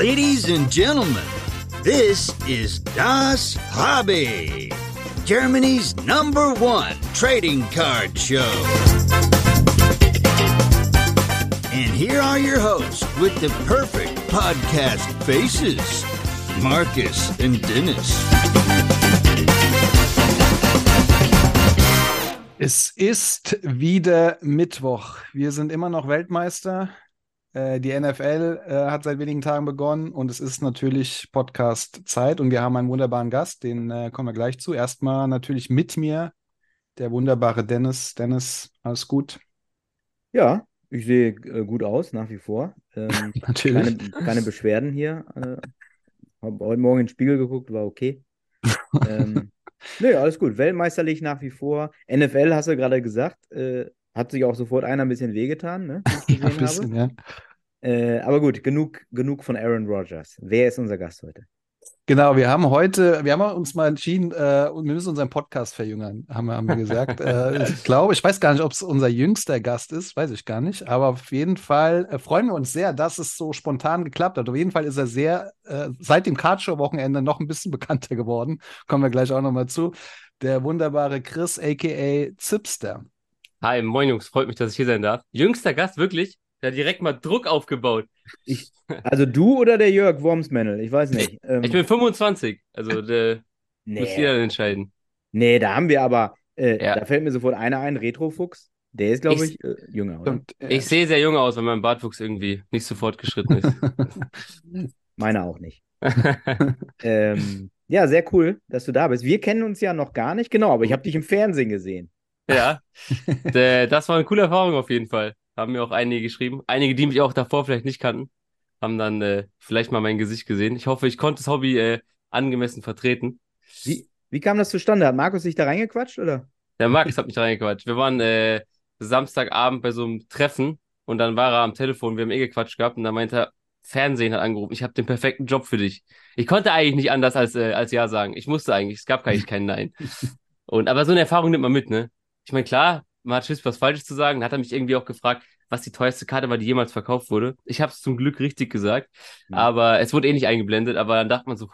Ladies and gentlemen, this is Das Hobby, Germany's number one trading card show. And here are your hosts with the perfect podcast faces Marcus and Dennis. Es ist wieder Mittwoch. Wir sind immer noch Weltmeister. Äh, die NFL äh, hat seit wenigen Tagen begonnen und es ist natürlich Podcast-Zeit und wir haben einen wunderbaren Gast, den äh, kommen wir gleich zu. Erstmal natürlich mit mir der wunderbare Dennis. Dennis, alles gut? Ja, ich sehe äh, gut aus, nach wie vor. Ähm, natürlich. Keine, keine Beschwerden hier. Äh, habe heute Morgen in den Spiegel geguckt, war okay. ähm, Nö, alles gut. Weltmeisterlich nach wie vor. NFL hast du gerade gesagt. Äh, hat sich auch sofort einer ein bisschen wehgetan, ne? ja, ein bisschen, ja. Äh, aber gut, genug, genug von Aaron Rodgers. Wer ist unser Gast heute? Genau, wir haben heute, wir haben uns mal entschieden, äh, wir müssen unseren Podcast verjüngern, haben wir, haben wir gesagt. äh, ich glaube, ich weiß gar nicht, ob es unser jüngster Gast ist, weiß ich gar nicht. Aber auf jeden Fall äh, freuen wir uns sehr, dass es so spontan geklappt hat. Auf jeden Fall ist er sehr, äh, seit dem Cardshow-Wochenende noch ein bisschen bekannter geworden. Kommen wir gleich auch nochmal zu. Der wunderbare Chris, a.k.a. Zipster. Hi, moin Jungs, freut mich, dass ich hier sein darf. Jüngster Gast, wirklich? Der hat direkt mal Druck aufgebaut. Ich, also du oder der Jörg Wormsmännel? Ich weiß nicht. Ähm, ich bin 25, also der nee. muss jeder entscheiden. Nee, da haben wir aber, äh, ja. da fällt mir sofort einer ein, Retrofuchs. Der ist, glaube ich, ich äh, jünger, oder? Und, äh, ich sehe sehr jung aus, weil mein Bartwuchs irgendwie nicht sofort geschritten ist. Meine auch nicht. ähm, ja, sehr cool, dass du da bist. Wir kennen uns ja noch gar nicht, genau, aber ich habe dich im Fernsehen gesehen. Ja, das war eine coole Erfahrung auf jeden Fall. Haben mir auch einige geschrieben. Einige, die mich auch davor vielleicht nicht kannten, haben dann äh, vielleicht mal mein Gesicht gesehen. Ich hoffe, ich konnte das Hobby äh, angemessen vertreten. Wie, wie kam das zustande? Hat Markus sich da reingequatscht, oder? Der Markus hat mich da reingequatscht. Wir waren äh, Samstagabend bei so einem Treffen und dann war er am Telefon, wir haben eh gequatscht gehabt und dann meinte er, Fernsehen hat angerufen, ich habe den perfekten Job für dich. Ich konnte eigentlich nicht anders als, äh, als Ja sagen. Ich musste eigentlich, es gab eigentlich kein Nein. Und aber so eine Erfahrung nimmt man mit, ne? Ich meine, klar, man hat Schiss, was Falsches zu sagen. Dann hat er mich irgendwie auch gefragt, was die teuerste Karte war, die jemals verkauft wurde. Ich habe es zum Glück richtig gesagt, mhm. aber es wurde eh nicht eingeblendet. Aber dann dachte man so,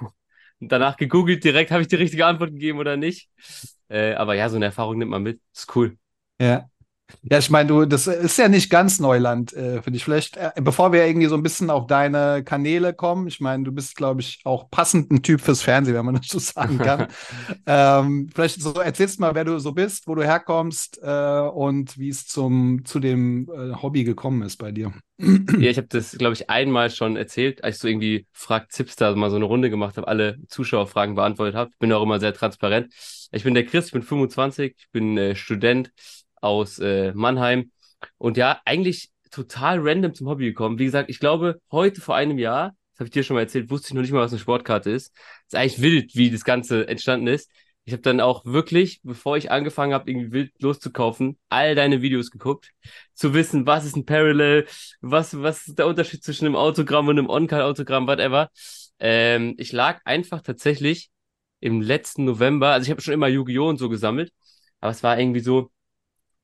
danach gegoogelt direkt, habe ich die richtige Antwort gegeben oder nicht. Äh, aber ja, so eine Erfahrung nimmt man mit. Ist cool. Ja. Ja, ich meine, du, das ist ja nicht ganz Neuland, äh, finde ich. Vielleicht, äh, bevor wir irgendwie so ein bisschen auf deine Kanäle kommen, ich meine, du bist, glaube ich, auch passend ein Typ fürs Fernsehen, wenn man das so sagen kann. ähm, vielleicht so erzählst du mal, wer du so bist, wo du herkommst äh, und wie es zum zu dem äh, Hobby gekommen ist bei dir. ja, ich habe das, glaube ich, einmal schon erzählt, als ich so irgendwie fragt Zipster mal so eine Runde gemacht habe, alle Zuschauerfragen beantwortet habe. Bin auch immer sehr transparent. Ich bin der Chris, ich bin 25, ich bin äh, Student aus äh, Mannheim. Und ja, eigentlich total random zum Hobby gekommen. Wie gesagt, ich glaube, heute vor einem Jahr, das habe ich dir schon mal erzählt, wusste ich noch nicht mal, was eine Sportkarte ist. ist eigentlich wild, wie das Ganze entstanden ist. Ich habe dann auch wirklich, bevor ich angefangen habe, irgendwie wild loszukaufen, all deine Videos geguckt, zu wissen, was ist ein Parallel, was, was ist der Unterschied zwischen einem Autogramm und einem On-Card-Autogramm, whatever. Ähm, ich lag einfach tatsächlich im letzten November, also ich habe schon immer Yu-Gi-Oh! und so gesammelt, aber es war irgendwie so,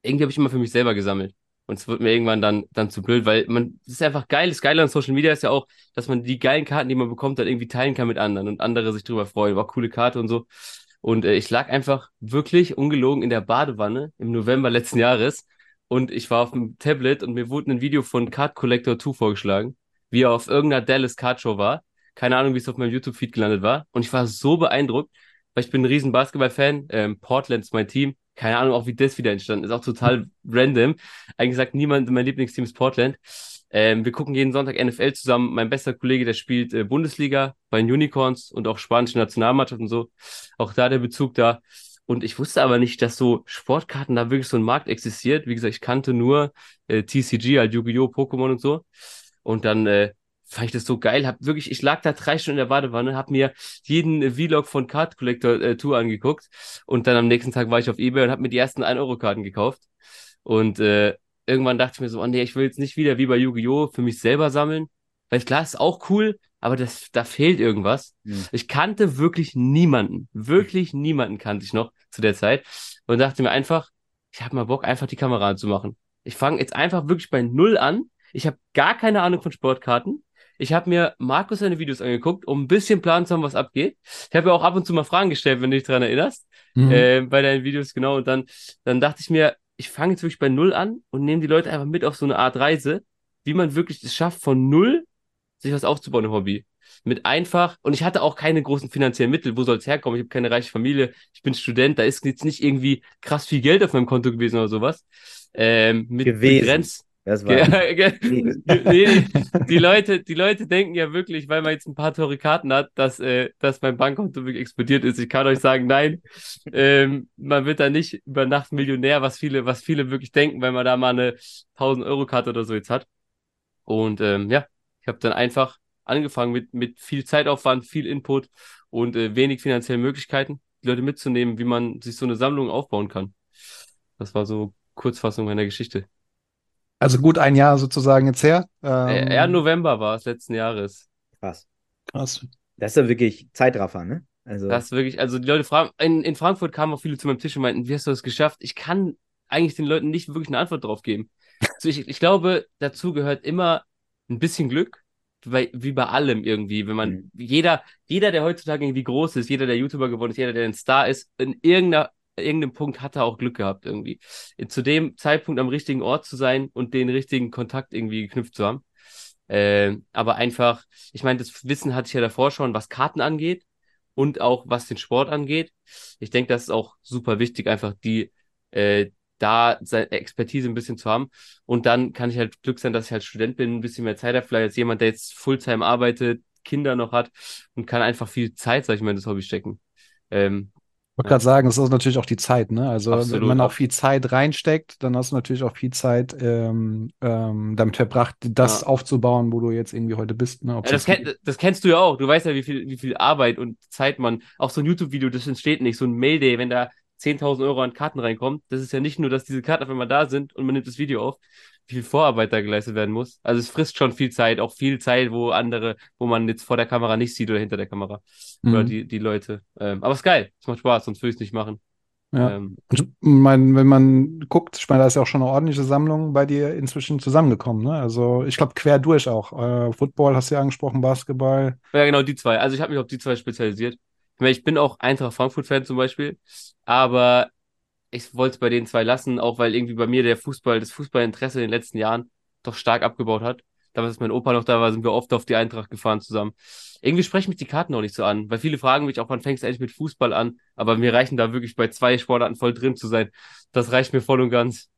irgendwie habe ich immer für mich selber gesammelt. Und es wird mir irgendwann dann, dann zu blöd, weil man, das ist einfach geil. Das Geile an Social Media ist ja auch, dass man die geilen Karten, die man bekommt, dann irgendwie teilen kann mit anderen und andere sich drüber freuen. War coole Karte und so. Und äh, ich lag einfach wirklich ungelogen in der Badewanne im November letzten Jahres und ich war auf dem Tablet und mir wurde ein Video von Card Collector 2 vorgeschlagen, wie er auf irgendeiner Dallas Card Show war. Keine Ahnung, wie es auf meinem YouTube-Feed gelandet war. Und ich war so beeindruckt, weil ich bin ein riesen Basketball-Fan. Ähm, Portland ist mein Team keine Ahnung auch, wie das wieder entstanden ist. Auch total random. Eigentlich sagt niemand, mein Lieblingsteam ist Portland. Ähm, wir gucken jeden Sonntag NFL zusammen. Mein bester Kollege, der spielt äh, Bundesliga bei den Unicorns und auch spanische Nationalmannschaft und so. Auch da der Bezug da. Und ich wusste aber nicht, dass so Sportkarten da wirklich so ein Markt existiert. Wie gesagt, ich kannte nur äh, TCG, halt Yu-Gi-Oh!, Pokémon und so. Und dann äh, fand ich das so geil. Hab wirklich, ich lag da drei Stunden in der Badewanne, hab mir jeden Vlog von Card Collector äh, Tour angeguckt und dann am nächsten Tag war ich auf Ebay und hab mir die ersten 1-Euro-Karten gekauft. Und äh, irgendwann dachte ich mir so, oh nee, ich will jetzt nicht wieder wie bei Yu-Gi-Oh! für mich selber sammeln. Weil klar, ist auch cool, aber das, da fehlt irgendwas. Mhm. Ich kannte wirklich niemanden, wirklich niemanden kannte ich noch zu der Zeit und dachte mir einfach, ich habe mal Bock, einfach die Kamera anzumachen. Ich fange jetzt einfach wirklich bei Null an. Ich habe gar keine Ahnung von Sportkarten ich habe mir Markus seine Videos angeguckt, um ein bisschen Plan zu haben, was abgeht. Ich habe ja auch ab und zu mal Fragen gestellt, wenn du dich daran erinnerst, mhm. äh, bei deinen Videos, genau. Und dann, dann dachte ich mir, ich fange jetzt wirklich bei Null an und nehme die Leute einfach mit auf so eine Art Reise, wie man wirklich es schafft, von Null sich was aufzubauen im Hobby. Mit einfach, und ich hatte auch keine großen finanziellen Mittel, wo soll es herkommen? Ich habe keine reiche Familie, ich bin Student, da ist jetzt nicht irgendwie krass viel Geld auf meinem Konto gewesen oder sowas. Ähm, mit gewesen. begrenzt. Das war nee, nee, die Leute, die Leute denken ja wirklich, weil man jetzt ein paar teure Karten hat, dass, äh, dass mein Bankkonto wirklich explodiert ist. Ich kann euch sagen, nein, ähm, man wird da nicht über Nacht Millionär, was viele, was viele wirklich denken, wenn man da mal eine 1000 Euro Karte oder so jetzt hat. Und ähm, ja, ich habe dann einfach angefangen mit, mit viel Zeitaufwand, viel Input und äh, wenig finanziellen Möglichkeiten, die Leute mitzunehmen, wie man sich so eine Sammlung aufbauen kann. Das war so Kurzfassung meiner Geschichte. Also gut ein Jahr sozusagen jetzt her. Ähm, ja, November war es letzten Jahres. Krass. Krass. Das ist ja wirklich Zeitraffer, ne? Also. Das ist wirklich, also die Leute fragen, in, in Frankfurt kamen auch viele zu meinem Tisch und meinten, wie hast du das geschafft? Ich kann eigentlich den Leuten nicht wirklich eine Antwort drauf geben. Also ich, ich glaube, dazu gehört immer ein bisschen Glück, bei, wie bei allem irgendwie. Wenn man, mhm. jeder, jeder, der heutzutage irgendwie groß ist, jeder, der YouTuber geworden ist, jeder, der ein Star ist, in irgendeiner, irgendeinem Punkt hat er auch Glück gehabt irgendwie. Zu dem Zeitpunkt am richtigen Ort zu sein und den richtigen Kontakt irgendwie geknüpft zu haben. Äh, aber einfach, ich meine, das Wissen hatte ich ja davor schon, was Karten angeht und auch was den Sport angeht. Ich denke, das ist auch super wichtig, einfach die, äh, da seine Expertise ein bisschen zu haben. Und dann kann ich halt Glück sein, dass ich halt Student bin, ein bisschen mehr Zeit habe, vielleicht als jemand, der jetzt Fulltime arbeitet, Kinder noch hat und kann einfach viel Zeit, sag ich mal, in das Hobby stecken. Ähm, wollte gerade sagen, es ist natürlich auch die Zeit, ne? Also Absolut. wenn man auch viel Zeit reinsteckt, dann hast du natürlich auch viel Zeit ähm, ähm, damit verbracht, das ja. aufzubauen, wo du jetzt irgendwie heute bist. Ne? Ja, das, kenn, das, kennst du ja auch. Du weißt ja, wie viel, wie viel Arbeit und Zeit man, auch so ein YouTube-Video, das entsteht nicht, so ein Mail-Day, wenn da 10.000 Euro an Karten reinkommt, das ist ja nicht nur, dass diese Karten auf einmal da sind und man nimmt das Video auf, viel Vorarbeit da geleistet werden muss. Also es frisst schon viel Zeit, auch viel Zeit, wo andere, wo man jetzt vor der Kamera nicht sieht oder hinter der Kamera. Mhm. Oder die, die Leute. Ähm, aber es ist geil, es macht Spaß, sonst würde ich es nicht machen. Ja. Ähm, ich mein, wenn man guckt, ich meine, da ist ja auch schon eine ordentliche Sammlung bei dir inzwischen zusammengekommen. Ne? Also ich glaube, quer durch auch. Äh, Football hast du ja angesprochen, Basketball. Ja, genau, die zwei. Also ich habe mich auf die zwei spezialisiert. Ich, meine, ich bin auch Eintracht Frankfurt-Fan zum Beispiel, aber ich wollte es bei den zwei lassen, auch weil irgendwie bei mir der Fußball, das Fußballinteresse in den letzten Jahren doch stark abgebaut hat. Damals, als mein Opa noch da war, sind wir oft auf die Eintracht gefahren zusammen. Irgendwie sprechen mich die Karten auch nicht so an, weil viele fragen mich auch, wann fängst du eigentlich mit Fußball an? Aber mir reichen da wirklich bei zwei Sportarten voll drin zu sein. Das reicht mir voll und ganz.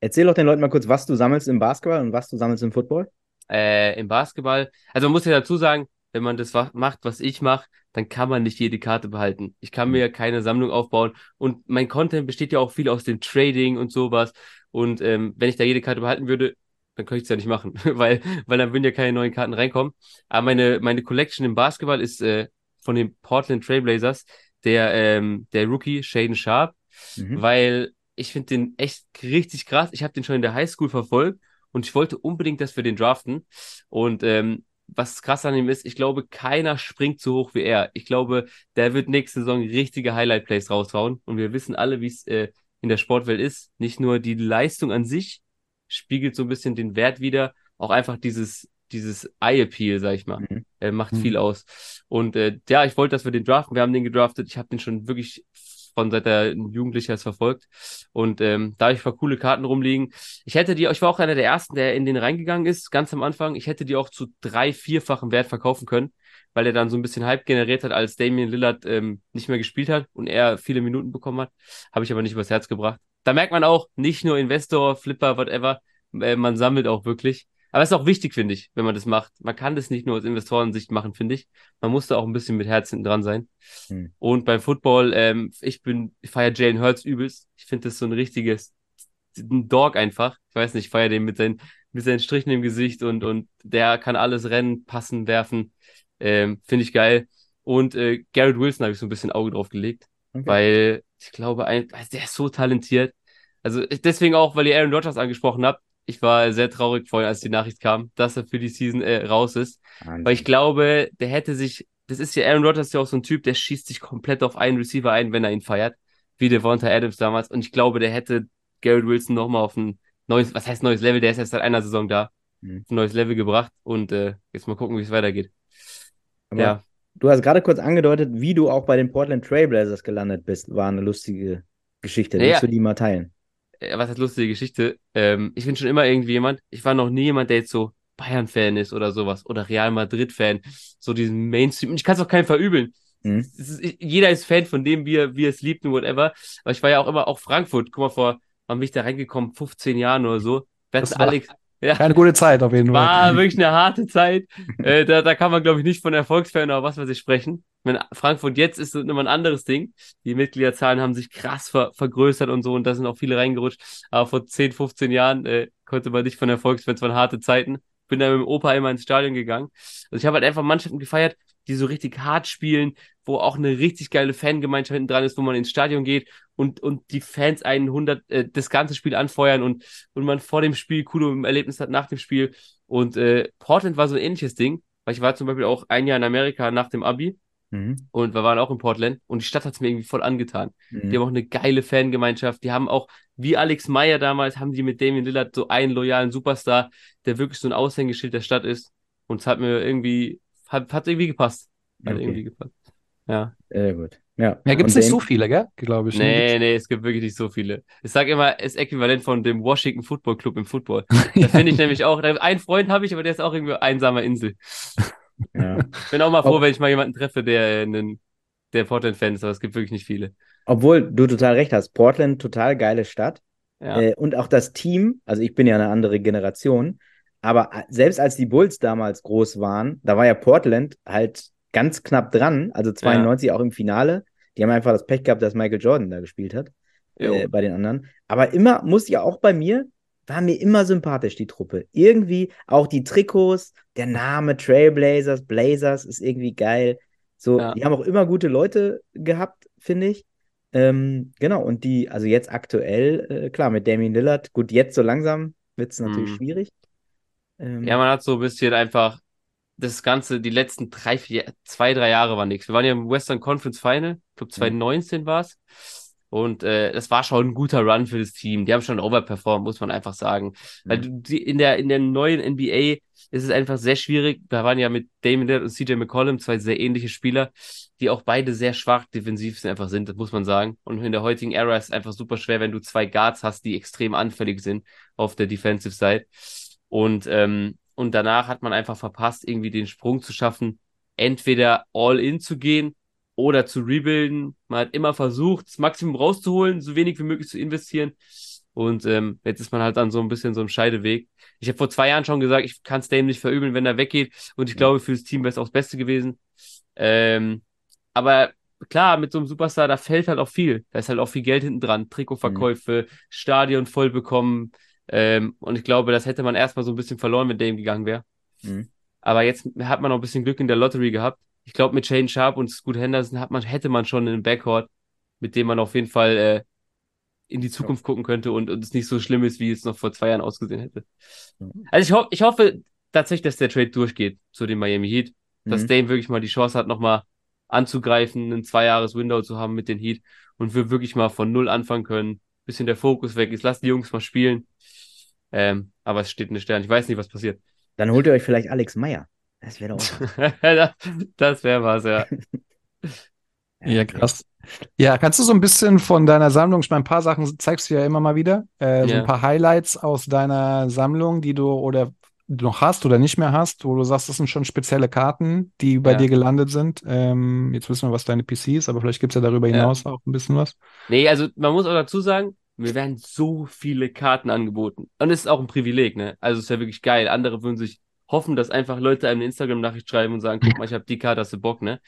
Erzähl doch den Leuten mal kurz, was du sammelst im Basketball und was du sammelst im Football. Äh, Im Basketball, also man muss ja dazu sagen, wenn man das macht, was ich mache, dann kann man nicht jede Karte behalten. Ich kann mir ja keine Sammlung aufbauen und mein Content besteht ja auch viel aus dem Trading und sowas. Und ähm, wenn ich da jede Karte behalten würde, dann könnte ich es ja nicht machen, weil, weil dann würden ja keine neuen Karten reinkommen. Aber meine, meine Collection im Basketball ist äh, von den Portland Trailblazers der, ähm, der Rookie Shaden Sharp, mhm. weil ich finde den echt richtig krass. Ich habe den schon in der Highschool verfolgt und ich wollte unbedingt, dass wir den draften. Und ähm, was krass an ihm ist, ich glaube, keiner springt so hoch wie er. Ich glaube, der wird nächste Saison richtige Highlight-Plays raushauen. Und wir wissen alle, wie es äh, in der Sportwelt ist. Nicht nur die Leistung an sich spiegelt so ein bisschen den Wert wieder, auch einfach dieses, dieses Eye-Appeal, sag ich mal, mhm. äh, macht mhm. viel aus. Und äh, ja, ich wollte, dass wir den draften. Wir haben den gedraftet. Ich habe den schon wirklich von seit er Jugendlicher ist verfolgt. Und ähm, da ich paar coole Karten rumliegen. Ich hätte die, ich war auch einer der ersten, der in den reingegangen ist, ganz am Anfang. Ich hätte die auch zu drei, vierfachen Wert verkaufen können, weil er dann so ein bisschen Hype generiert hat, als Damien Lillard ähm, nicht mehr gespielt hat und er viele Minuten bekommen hat. Habe ich aber nicht übers Herz gebracht. Da merkt man auch, nicht nur Investor, Flipper, whatever, äh, man sammelt auch wirklich. Aber es ist auch wichtig, finde ich, wenn man das macht. Man kann das nicht nur aus Investorensicht machen, finde ich. Man muss da auch ein bisschen mit Herz hinten dran sein. Hm. Und beim Football, ähm, ich bin, ich feiere Jalen Hurts übelst. Ich finde das so ein richtiges, ein Dog einfach. Ich weiß nicht, ich feiere den mit seinen, mit seinen Strichen im Gesicht und, und der kann alles rennen, passen, werfen. Ähm, finde ich geil. Und äh, Garrett Wilson habe ich so ein bisschen Auge drauf gelegt, okay. weil ich glaube, ein, also der ist so talentiert. Also deswegen auch, weil ihr Aaron Rodgers angesprochen habt ich war sehr traurig vorhin, als die Nachricht kam, dass er für die Season äh, raus ist. Wahnsinn. Weil ich glaube, der hätte sich, das ist ja Aaron Rodgers ja auch so ein Typ, der schießt sich komplett auf einen Receiver ein, wenn er ihn feiert. Wie Devonta Adams damals. Und ich glaube, der hätte Garrett Wilson nochmal auf ein neues, was heißt neues Level, der ist erst seit einer Saison da. Mhm. ein neues Level gebracht und äh, jetzt mal gucken, wie es weitergeht. Aber Ja. du hast gerade kurz angedeutet, wie du auch bei den Portland Trailblazers gelandet bist. War eine lustige Geschichte. Naja. Willst du die mal teilen? Äh, was heißt lustige Geschichte? Ähm, ich bin schon immer irgendwie jemand, ich war noch nie jemand, der jetzt so Bayern-Fan ist oder sowas oder Real Madrid-Fan, so diesen Mainstream. Ich kann es auch keinem verübeln. Mhm. Ist, ich- jeder ist Fan von dem, wie er, wie er es liebt und whatever. Aber ich war ja auch immer auch Frankfurt. Guck mal, vor, wann bin ich da reingekommen? 15 Jahren oder so. Das war- Alex. Ja, Keine gute Zeit auf jeden Fall. war wirklich eine harte Zeit. Äh, da, da kann man, glaube ich, nicht von Erfolgsfan oder was weiß ich sprechen. Meine, Frankfurt jetzt ist immer ein anderes Ding. Die Mitgliederzahlen haben sich krass ver vergrößert und so und da sind auch viele reingerutscht. Aber vor 10, 15 Jahren äh, konnte man nicht von Erfolgsfans, waren harte Zeiten. Bin da mit dem Opa immer ins Stadion gegangen. Also ich habe halt einfach Mannschaften gefeiert, die so richtig hart spielen, wo auch eine richtig geile Fangemeinschaft hinten dran ist, wo man ins Stadion geht und, und die Fans einen 100, äh, das ganze Spiel anfeuern und, und man vor dem Spiel coole Erlebnis hat nach dem Spiel. Und äh, Portland war so ein ähnliches Ding, weil ich war zum Beispiel auch ein Jahr in Amerika nach dem Abi Mhm. und wir waren auch in Portland und die Stadt hat es mir irgendwie voll angetan. Mhm. Die haben auch eine geile Fangemeinschaft. Die haben auch, wie Alex Meyer damals, haben die mit Damien Lillard so einen loyalen Superstar, der wirklich so ein Aushängeschild der Stadt ist. Und es hat mir irgendwie, hat, hat irgendwie gepasst. Hat Okay. irgendwie gepasst. Ja. Sehr gut. Ja, Ja, gibt es nicht so viele, gell? Glaube ich. ne? Nee, nee, es gibt wirklich nicht so viele. Ich sag immer, es ist äquivalent von dem Washington Football Club im Football. Da finde ich nämlich auch, einen Freund habe ich, aber der ist auch irgendwie einsamer Insel. Ja. Bin auch mal froh, Ob- wenn ich mal jemanden treffe, der einen, der Portland-Fan ist, aber es gibt wirklich nicht viele. Obwohl du total recht hast. Portland, total geile Stadt. Ja. Äh, und auch das Team, also ich bin ja eine andere Generation, aber a- selbst als die Bulls damals groß waren, da war ja Portland halt ganz knapp dran, also 92 auch im Finale. Die haben einfach das Pech gehabt, dass Michael Jordan da gespielt hat, äh, bei den anderen. Aber immer, muss ja auch bei mir, war mir immer sympathisch, die Truppe. Irgendwie auch die Trikots, der Name Trailblazers, Blazers ist irgendwie geil. So, Ja. die haben auch immer gute Leute gehabt, finde ich. Ähm, genau, und die, also jetzt aktuell, äh, klar, mit Damian Lillard, gut, jetzt so langsam wird es natürlich Mhm. schwierig. Ähm, Ja, man hat so ein bisschen einfach das Ganze, die letzten drei, vier, zwei, drei Jahre war nichts. Wir waren ja im Western Conference Final, ich glaube 2019 war es. Und äh, das war schon ein guter Run für das Team. Die haben schon overperformed, muss man einfach sagen. Weil du, die, in der in der neuen NBA ist es einfach sehr schwierig. Da waren ja mit Damon Lillard und CJ McCollum zwei sehr ähnliche Spieler, die auch beide sehr schwach defensiv einfach sind, das muss man sagen. Und in der heutigen Era ist es einfach super schwer, wenn du zwei Guards hast, die extrem anfällig sind auf der Defensive Side. Und, ähm, und danach hat man einfach verpasst, irgendwie den Sprung zu schaffen, entweder all in zu gehen oder zu rebuilden. Man hat immer versucht, das Maximum rauszuholen, so wenig wie möglich zu investieren. Und ähm, jetzt ist man halt an so ein bisschen so einem Scheideweg. Ich habe vor zwei Jahren schon gesagt, ich kann es Dame nicht verübeln, wenn er weggeht. Und ich glaube, für das Team wäre es auch das Beste gewesen. Ähm, aber klar, mit so einem Superstar, da fällt halt auch viel. Da ist halt auch viel Geld hinten dran. Trikotverkäufe, Stadion voll bekommen. Ähm, und ich glaube, das hätte man erstmal so ein bisschen verloren, wenn Dame gegangen wäre. Mhm. Aber jetzt hat man noch ein bisschen Glück in der Lottery gehabt. Ich glaube, mit Shane Sharp und Scoot Henderson hat man, hätte man schon einen Backcourt, mit dem man auf jeden Fall äh, in die Zukunft gucken könnte und, und es nicht so schlimm ist, wie es noch vor zwei Jahren ausgesehen hätte. Ja. Also ich, ho ich hoffe tatsächlich, dass der Trade durchgeht zu den Miami Heat, dass Mhm. Dame wirklich mal die Chance hat, nochmal anzugreifen, ein Zwei-Jahres-Window zu haben mit den Heat und wir wirklich mal von Null anfangen können. Bisschen der Fokus weg ist, lass die Jungs mal spielen. Ähm, aber es steht in den Sternen. Ich weiß nicht, was passiert. Dann holt ihr euch vielleicht Alex Meyer. Das wäre doch auch. das das wäre was, ja. Ja, krass. Ja, kannst du so ein bisschen von deiner Sammlung, ich meine, ein paar Sachen zeigst du ja immer mal wieder, äh, so Ja. ein paar Highlights aus deiner Sammlung, die du oder noch hast oder nicht mehr hast, wo du sagst, das sind schon spezielle Karten, die bei Ja. dir gelandet sind. Ähm, jetzt wissen wir, was deine PC ist, aber vielleicht gibt es ja darüber Ja. hinaus auch ein bisschen was. Nee, also man muss auch dazu sagen, mir werden so viele Karten angeboten. Und es ist auch ein Privileg, ne? Also es ist ja wirklich geil. Andere würden sich hoffen, dass einfach Leute einem eine Instagram-Nachricht schreiben und sagen, guck mal, ich habe die Karte, hast du Bock, ne?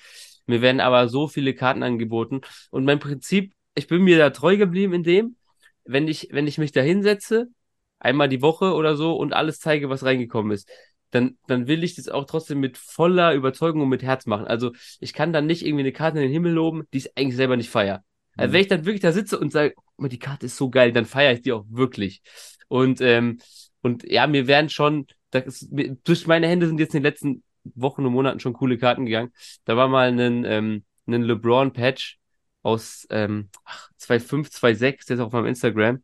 Mir werden aber so viele Karten angeboten. Und mein Prinzip, ich bin mir da treu geblieben in dem, wenn ich, wenn ich mich da hinsetze, einmal die Woche oder so und alles zeige, was reingekommen ist, dann, dann will ich das auch trotzdem mit voller Überzeugung und mit Herz machen. Also ich kann dann nicht irgendwie eine Karte in den Himmel loben, die ich eigentlich selber nicht feier. Also wenn ich dann wirklich da sitze und sage, mal, die Karte ist so geil, dann feiere ich die auch wirklich. Und, ähm, und ja, mir werden schon, das ist, durch meine Hände sind jetzt in den letzten Wochen und Monaten schon coole Karten gegangen. Da war mal ein, ähm, ein LeBron-Patch aus ähm, ach, 2.5, 2.6, der ist auf meinem Instagram,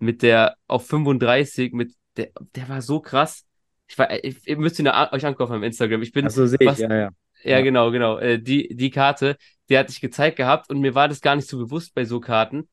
mit der auf 35, mit der, der war so krass. Ich, war, ich, ihr müsst ihn euch angucken auf Instagram. Ich bin. Achso, sehe ich, ja, ja. Ja, ja, genau, genau. Äh, die, die Karte, die hatte ich gezeigt gehabt und mir war das gar nicht so bewusst bei so Karten,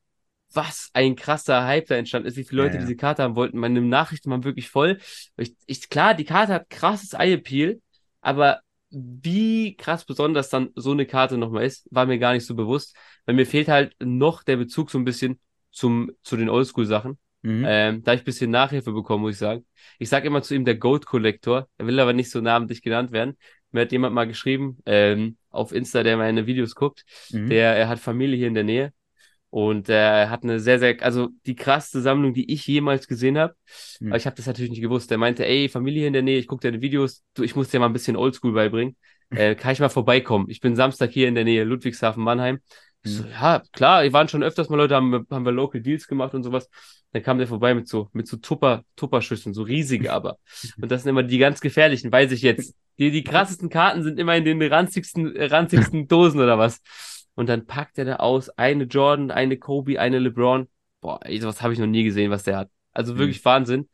was ein krasser Hype da entstanden ist, wie viele Leute ja, ja. diese Karte haben wollten. Meine Nachrichten waren wirklich voll. Ich, ich, klar, die Karte hat krasses Eye-Appeal, aber wie krass besonders dann so eine Karte nochmal ist, war mir gar nicht so bewusst, weil mir fehlt halt noch der Bezug so ein bisschen zum, zu den Oldschool-Sachen. Mhm. Ähm, da ich ein bisschen Nachhilfe bekommen, muss ich sagen. Ich sage immer zu ihm der Goat Collector. Er will aber nicht so namentlich genannt werden. Mir hat jemand mal geschrieben, ähm, auf Insta, der meine Videos guckt, mhm. der er hat Familie hier in der Nähe und er hat eine sehr, sehr, also die krasseste Sammlung, die ich jemals gesehen habe. Mhm. Aber ich habe das natürlich nicht gewusst. Der meinte, ey, Familie hier in der Nähe, ich gucke deine Videos, du, ich muss dir mal ein bisschen Oldschool beibringen. Äh, kann ich mal vorbeikommen? Ich bin Samstag hier in der Nähe, Ludwigshafen, Mannheim. Mhm. So, ja, klar, wir waren schon öfters mal Leute, haben, haben wir Local Deals gemacht und sowas. Dann kam der vorbei mit so, mit so Tupper, Tupperschüsseln, so riesige aber. Und das sind immer die ganz gefährlichen, weiß ich jetzt. Die, die krassesten Karten sind immer in den ranzigsten, ranzigsten Dosen oder was. Und dann packt er da aus eine Jordan, eine Kobe, eine LeBron. Boah, ey, sowas habe ich noch nie gesehen, was der hat. Also mhm. wirklich mhm. Wahnsinn.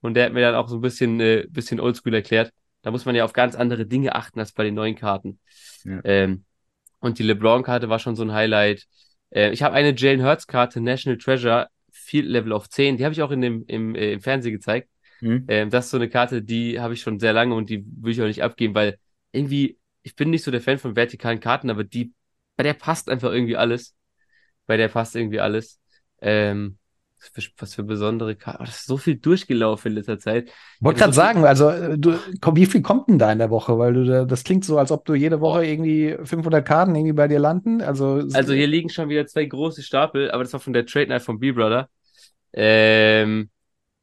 Und der hat mir dann auch so ein bisschen, äh, bisschen oldschool erklärt. Da muss man ja auf ganz andere Dinge achten als bei den neuen Karten. Ja. Ähm, und die LeBron-Karte war schon so ein Highlight. Äh, ich habe eine Jalen Hurts-Karte, National Treasure, Field Level auf 10. Die habe ich auch in dem, im, äh, im Fernsehen gezeigt. Mhm. Ähm, das ist so eine Karte, die habe ich schon sehr lange und die will ich auch nicht abgeben, weil irgendwie, ich bin nicht so der Fan von vertikalen Karten, aber die, bei der passt einfach irgendwie alles. Bei der passt irgendwie alles. Ähm, was für besondere Karten. Oh, das ist so viel durchgelaufen in letzter Zeit. Wollte gerade so sagen, also äh, du, wie viel kommt denn da in der Woche? Weil du, das klingt so, als ob du jede Woche irgendwie 500 Karten irgendwie bei dir landen. Also, also hier liegen schon wieder zwei große Stapel, aber das war von der Trade Night von B-Brother. Ähm,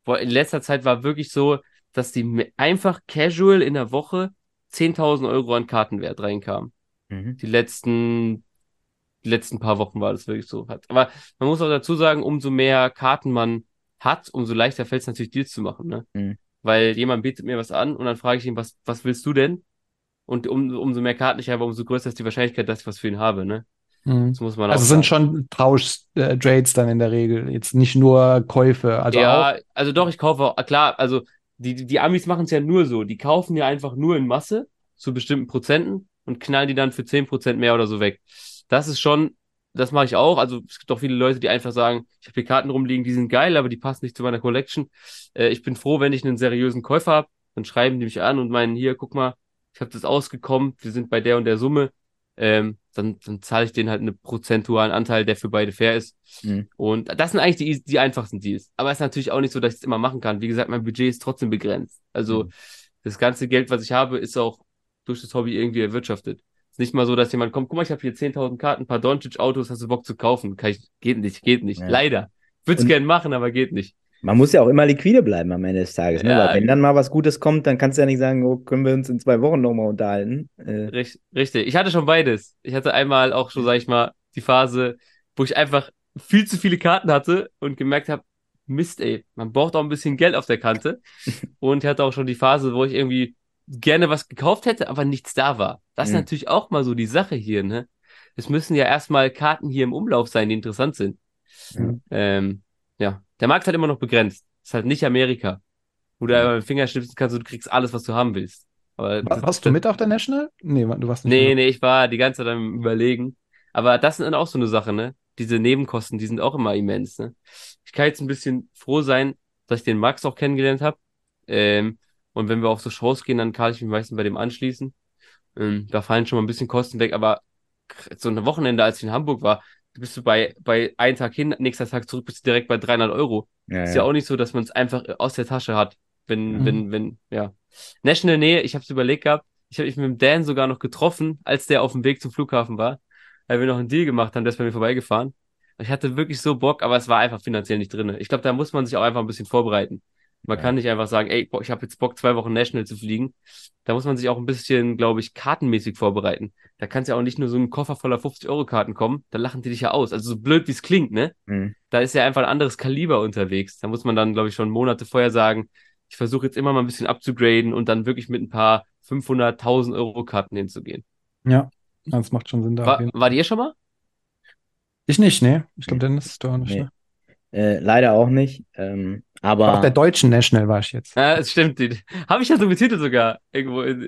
in letzter Zeit war wirklich so, dass die einfach casual in der Woche 10.000 Euro an Kartenwert reinkamen. Mhm. Die letzten die letzten paar Wochen war das wirklich so. Aber man muss auch dazu sagen, umso mehr Karten man hat, umso leichter fällt es natürlich, Deals zu machen. Ne? Mhm. Weil jemand bietet mir was an und dann frage ich ihn, was, was willst du denn? Und um, umso mehr Karten ich habe, umso größer ist die Wahrscheinlichkeit, dass ich was für ihn habe. Ne? Mhm. Das muss man also sind schon Tausch-Trades dann in der Regel, jetzt nicht nur Käufe. Also ja, auch... also doch, ich kaufe, klar, also die, die Amis machen es ja nur so. Die kaufen ja einfach nur in Masse zu bestimmten Prozenten und knallen die dann für 10% mehr oder so weg das ist schon, das mache ich auch. Also es gibt auch viele Leute, die einfach sagen, ich habe hier Karten rumliegen, die sind geil, aber die passen nicht zu meiner Collection. Äh, ich bin froh, wenn ich einen seriösen Käufer habe. Dann schreiben die mich an und meinen, hier, guck mal, ich habe das ausgekommen, wir sind bei der und der Summe. Ähm, dann, dann zahle ich denen halt einen prozentualen Anteil, der für beide fair ist. Mhm. Und das sind eigentlich die, die einfachsten Deals. Aber es ist natürlich auch nicht so, dass ich es immer machen kann. Wie gesagt, mein Budget ist trotzdem begrenzt. Also mhm. das ganze Geld, was ich habe, ist auch durch das Hobby irgendwie erwirtschaftet. Ist nicht mal so, dass jemand kommt, guck mal, ich habe hier 10.000 Karten, ein paar Doncic-Autos, hast du Bock zu kaufen? Kann ich, geht nicht, geht nicht. Ja. Leider. Würde es gerne machen, aber geht nicht. Man muss ja auch immer liquide bleiben am Ende des Tages. Ne? Ja, Weil wenn dann mal was Gutes kommt, dann kannst du ja nicht sagen, oh, können wir uns in zwei Wochen nochmal unterhalten. Äh. Richtig. Ich hatte schon beides. Ich hatte einmal auch schon, sag ich mal, die Phase, wo ich einfach viel zu viele Karten hatte und gemerkt habe, Mist, ey, man braucht auch ein bisschen Geld auf der Kante. und ich hatte auch schon die Phase, wo ich irgendwie gerne was gekauft hätte, aber nichts da war. Das mhm. ist natürlich auch mal so die Sache hier, ne? Es müssen ja erstmal Karten hier im Umlauf sein, die interessant sind. Mhm. Ähm, ja, der Markt hat immer noch begrenzt. ist halt nicht Amerika, wo du mhm. mit Finger schnipsen kannst und du kriegst alles, was du haben willst. Aber Warst das, du mit auf der National? Nee, du warst nicht. Nee, nee, ich war die ganze Zeit am Überlegen. Aber das sind auch so eine Sache, ne? Diese Nebenkosten, die sind auch immer immens, ne? Ich kann jetzt ein bisschen froh sein, dass ich den Max auch kennengelernt habe. Ähm, und wenn wir auf so Shows gehen, dann kann ich mich meistens bei dem anschließen. Ähm, da fallen schon mal ein bisschen Kosten weg, aber so ein Wochenende, als ich in Hamburg war, bist du bei, bei einem Tag hin, nächster Tag zurück, bist du direkt bei 300 Euro. Ja, ist ja, ja auch nicht so, dass man es einfach aus der Tasche hat. Wenn, mhm. wenn, wenn, ja. National Nähe, ich habe es überlegt gehabt, ich habe mich mit dem Dan sogar noch getroffen, als der auf dem Weg zum Flughafen war, weil wir noch einen Deal gemacht haben, der ist bei mir vorbeigefahren. Ich hatte wirklich so Bock, aber es war einfach finanziell nicht drin. Ich glaube, da muss man sich auch einfach ein bisschen vorbereiten. Man ja. kann nicht einfach sagen, ey, boah, ich habe jetzt Bock, zwei Wochen National zu fliegen. Da muss man sich auch ein bisschen, glaube ich, kartenmäßig vorbereiten. Da kannst ja auch nicht nur so ein Koffer voller 50-Euro-Karten kommen, da lachen die dich ja aus. Also so blöd, wie es klingt, ne? Mhm. Da ist ja einfach ein anderes Kaliber unterwegs. Da muss man dann, glaube ich, schon Monate vorher sagen, ich versuche jetzt immer mal ein bisschen abzugraden und dann wirklich mit ein paar 500, 1000 Euro Karten hinzugehen. Ja, das macht schon Sinn da. War, war ihr schon mal? Ich nicht, ne? Ich glaube, Dennis ist da auch nicht, nee. ne? Äh, leider auch nicht. Ähm, Aber Auch der deutschen National war ich jetzt. Ja, es stimmt. Habe ich ja so betitelt sogar. Irgendwo in,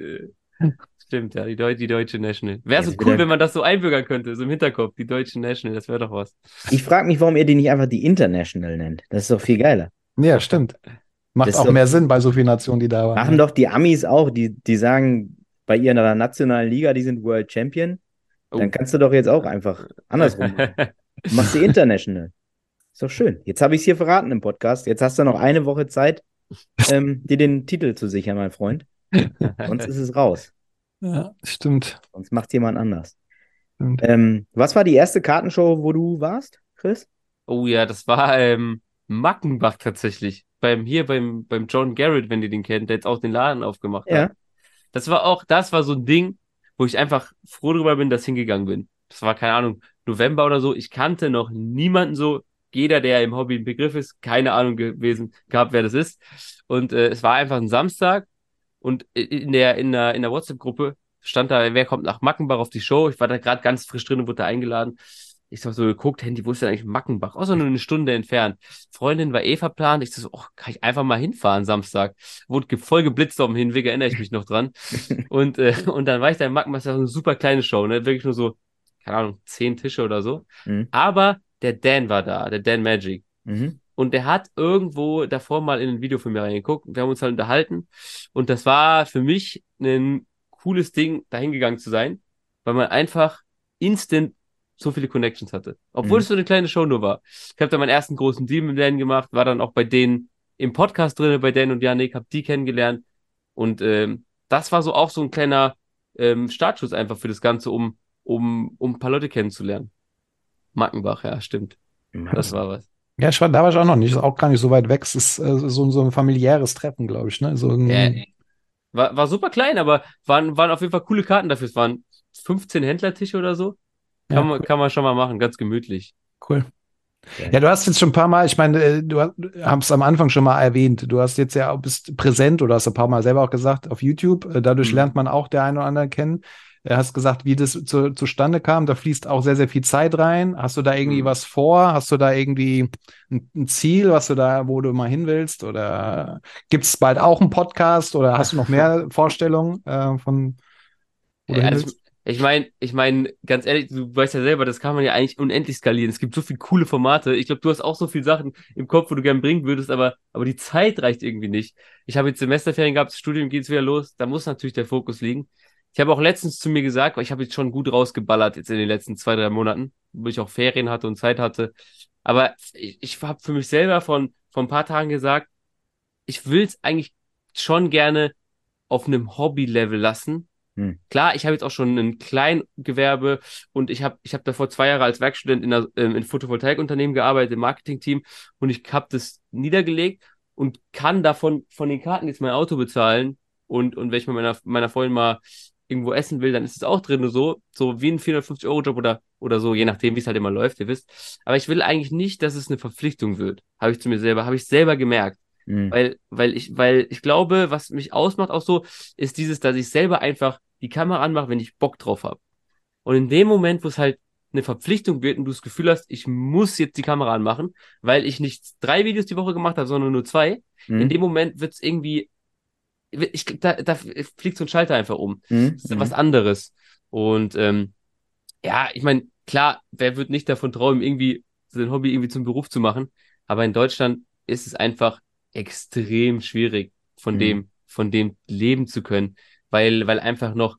äh, Stimmt, ja, die, Deu die deutsche National. Wäre so cool, wenn man das so einbürgern könnte, so im Hinterkopf. Die deutsche National, das wäre doch was. ich frage mich, warum ihr die nicht einfach die International nennt. Das ist doch viel geiler. Ja, stimmt. Macht Das auch doch- mehr Sinn bei so vielen Nationen, die da waren. Machen doch die Amis auch, die, die sagen bei ihrer nationalen Liga, die sind World Champion. Oh. Dann kannst du doch jetzt auch einfach andersrum machen. Du machst die International. Ist doch schön. Jetzt habe ich es hier verraten im Podcast. Jetzt hast du noch eine Woche Zeit, ähm, dir den Titel zu sichern, mein Freund. Sonst ist es raus. Ja, stimmt. Sonst macht jemand anders. Ähm, was war die erste Kartenshow, wo du warst, Chris? Oh ja, das war ähm, Mackenbach tatsächlich. Beim, hier beim, beim John Garrett, wenn ihr den kennt, der jetzt auch den Laden aufgemacht Ja. hat. Das war auch, das war so ein Ding, wo ich einfach froh drüber bin, dass ich hingegangen bin. Das war, keine Ahnung, November oder so. Ich kannte noch niemanden so. Jeder, der im Hobby im Begriff ist, keine Ahnung gewesen gehabt, wer das ist. Und äh, es war einfach ein Samstag und in der, in der, in der WhatsApp-Gruppe stand da, wer kommt nach Mackenbach auf die Show. Ich war da gerade ganz frisch drin und wurde da eingeladen. Ich habe so geguckt, Handy, wo ist denn eigentlich Mackenbach? Außer nur eine Stunde entfernt. Freundin war eh verplant. Ich so, oh, kann ich einfach mal hinfahren Samstag. Wurde voll geblitzt auf dem Hinweg, erinnere ich mich noch dran. und, äh, und dann war ich da in Mackenbach, das war so eine super kleine Show, ne? Wirklich nur so, keine Ahnung, zehn Tische oder so. Mhm. Aber der Dan war da, der Dan Magic. Mhm. Und der hat irgendwo davor mal in ein Video von mir reingeguckt. Wir haben uns halt unterhalten. Und das war für mich ein cooles Ding, da hingegangen zu sein, weil man einfach instant so viele Connections hatte. Obwohl Mhm. es so eine kleine Show nur war. Ich habe da meinen ersten großen Deal mit Dan gemacht, war dann auch bei denen im Podcast drin, bei Dan und Janik, hab die kennengelernt. Und ähm, das war so auch so ein kleiner ähm, Startschuss einfach für das Ganze, um, um, um ein paar Leute kennenzulernen. Mackenbach, ja, stimmt. Das war was. Ja, ich war, da war ich auch noch nicht. Ist auch gar nicht so weit weg. Es ist äh, so, so ein familiäres Treffen, glaube ich. Ne? So ein, Ja, war, war super klein, aber waren, waren auf jeden Fall coole Karten dafür. Es waren 15 Händlertische oder so. Kann, Ja, man, kann man schon mal machen, ganz gemütlich. Cool. Ja. Ja, du hast jetzt schon ein paar Mal, ich meine, äh, du hast- am Anfang schon mal erwähnt, du hast jetzt ja bist präsent oder hast ein paar Mal selber auch gesagt auf YouTube. Äh, Dadurch Mhm. lernt man auch der eine oder andere kennen. Du hast gesagt, wie das zu, zustande kam. Da fließt auch sehr, sehr viel Zeit rein. Hast du da irgendwie Mhm. was vor? Hast du da irgendwie ein, ein Ziel, was du da, wo du mal hin willst? Oder gibt es bald auch einen Podcast? Oder hast du noch mehr Vorstellungen äh, von, Ja, willst? ich meine, ich meine, ganz ehrlich, du weißt ja selber, das kann man ja eigentlich unendlich skalieren. Es gibt so viele coole Formate. Ich glaube, du hast auch so viele Sachen im Kopf, wo du gern bringen würdest, aber, aber die Zeit reicht irgendwie nicht. Ich habe jetzt Semesterferien gehabt, das Studium geht's wieder los, da muss natürlich der Fokus liegen. Ich habe auch letztens zu mir gesagt, weil ich habe jetzt schon gut rausgeballert jetzt in den letzten zwei, drei Monaten, wo ich auch Ferien hatte und Zeit hatte. Aber ich, ich habe für mich selber von, von ein paar Tagen gesagt, ich will es eigentlich schon gerne auf einem Hobby-Level lassen. Hm. Klar, ich habe jetzt auch schon ein Kleingewerbe und ich habe ich hab davor zwei Jahre als Werkstudent in, einer, ähm, in Photovoltaikunternehmen gearbeitet, im Marketingteam und ich habe das niedergelegt und kann davon von den Karten jetzt mein Auto bezahlen und, und wenn ich mit meiner, meiner Freundin mal irgendwo essen will, dann ist es auch drin und so, so wie ein 450-Euro-Job oder, oder so, je nachdem, wie es halt immer läuft, ihr wisst. Aber ich will eigentlich nicht, dass es eine Verpflichtung wird, habe ich zu mir selber, habe ich selber gemerkt. Mhm. Weil, weil ich, weil ich glaube, was mich ausmacht auch so, ist dieses, dass ich selber einfach die Kamera anmache, wenn ich Bock drauf habe. Und in dem Moment, wo es halt eine Verpflichtung wird und du das Gefühl hast, ich muss jetzt die Kamera anmachen, weil ich nicht drei Videos die Woche gemacht habe, sondern nur zwei, Mhm. in dem Moment wird es irgendwie, ich, da, da fliegt so ein Schalter einfach um. Mhm. Das ist was anderes. Und ähm, ja, ich meine, klar, wer wird nicht davon träumen, irgendwie sein Hobby irgendwie zum Beruf zu machen? Aber in Deutschland ist es einfach extrem schwierig, von Mhm. dem, von dem leben zu können, weil, weil einfach noch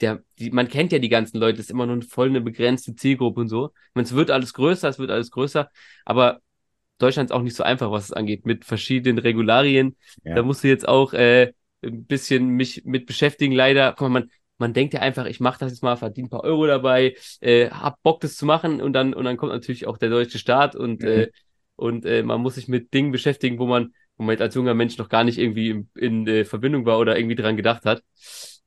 der, die, man kennt ja die ganzen Leute, es ist immer nur voll eine begrenzte Zielgruppe und so. Ich meine, es wird alles größer, es wird alles größer, aber Deutschland ist auch nicht so einfach, was es angeht, mit verschiedenen Regularien. Ja. Da musst du jetzt auch äh, ein bisschen mich mit beschäftigen, leider. Guck mal, man, man denkt ja einfach, ich mache das jetzt mal, verdiene ein paar Euro dabei, äh, hab Bock, das zu machen und dann, und dann kommt natürlich auch der deutsche Staat und, Mhm. äh, und äh, man muss sich mit Dingen beschäftigen, wo man, wo man jetzt als junger Mensch noch gar nicht irgendwie in, in äh, Verbindung war oder irgendwie dran gedacht hat.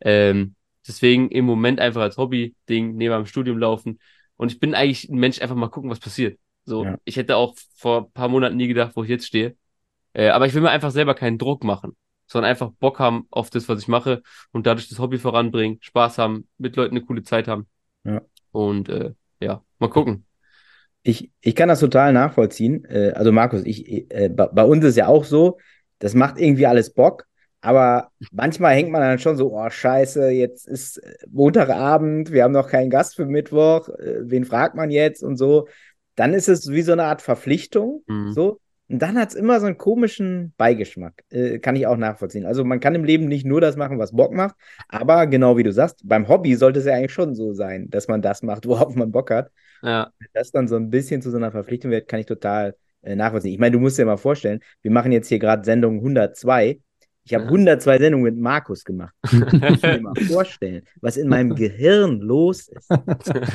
Ähm, deswegen im Moment einfach als Hobby-Ding neben am Studium laufen. Und ich bin eigentlich ein Mensch, einfach mal gucken, was passiert. So, Ja. ich hätte auch vor ein paar Monaten nie gedacht, wo ich jetzt stehe. Äh, aber ich will mir einfach selber keinen Druck machen, sondern einfach Bock haben auf das, was ich mache und dadurch das Hobby voranbringen, Spaß haben, mit Leuten eine coole Zeit haben. Ja. Und äh, ja, mal gucken. Ich, ich kann das total nachvollziehen. Äh, also Markus, ich, äh, bei, bei uns ist ja auch so, das macht irgendwie alles Bock, aber manchmal hängt man dann schon so, oh scheiße, jetzt ist äh, Montagabend, wir haben noch keinen Gast für Mittwoch, äh, wen fragt man jetzt und so. Dann ist es wie so eine Art Verpflichtung, Mhm. so. Und dann hat es immer so einen komischen Beigeschmack. Äh, kann ich auch nachvollziehen. Also man kann im Leben nicht nur das machen, was Bock macht, aber genau wie du sagst, beim Hobby sollte es ja eigentlich schon so sein, dass man das macht, worauf man Bock hat. Ja. Wenn das dann so ein bisschen zu so einer Verpflichtung wird, kann ich total äh, nachvollziehen. Ich meine, du musst dir mal vorstellen, wir machen jetzt hier gerade Sendung 102. Ich habe Ja. 102 Sendungen mit Markus gemacht. Ich muss mir mal vorstellen, was in meinem Gehirn los ist.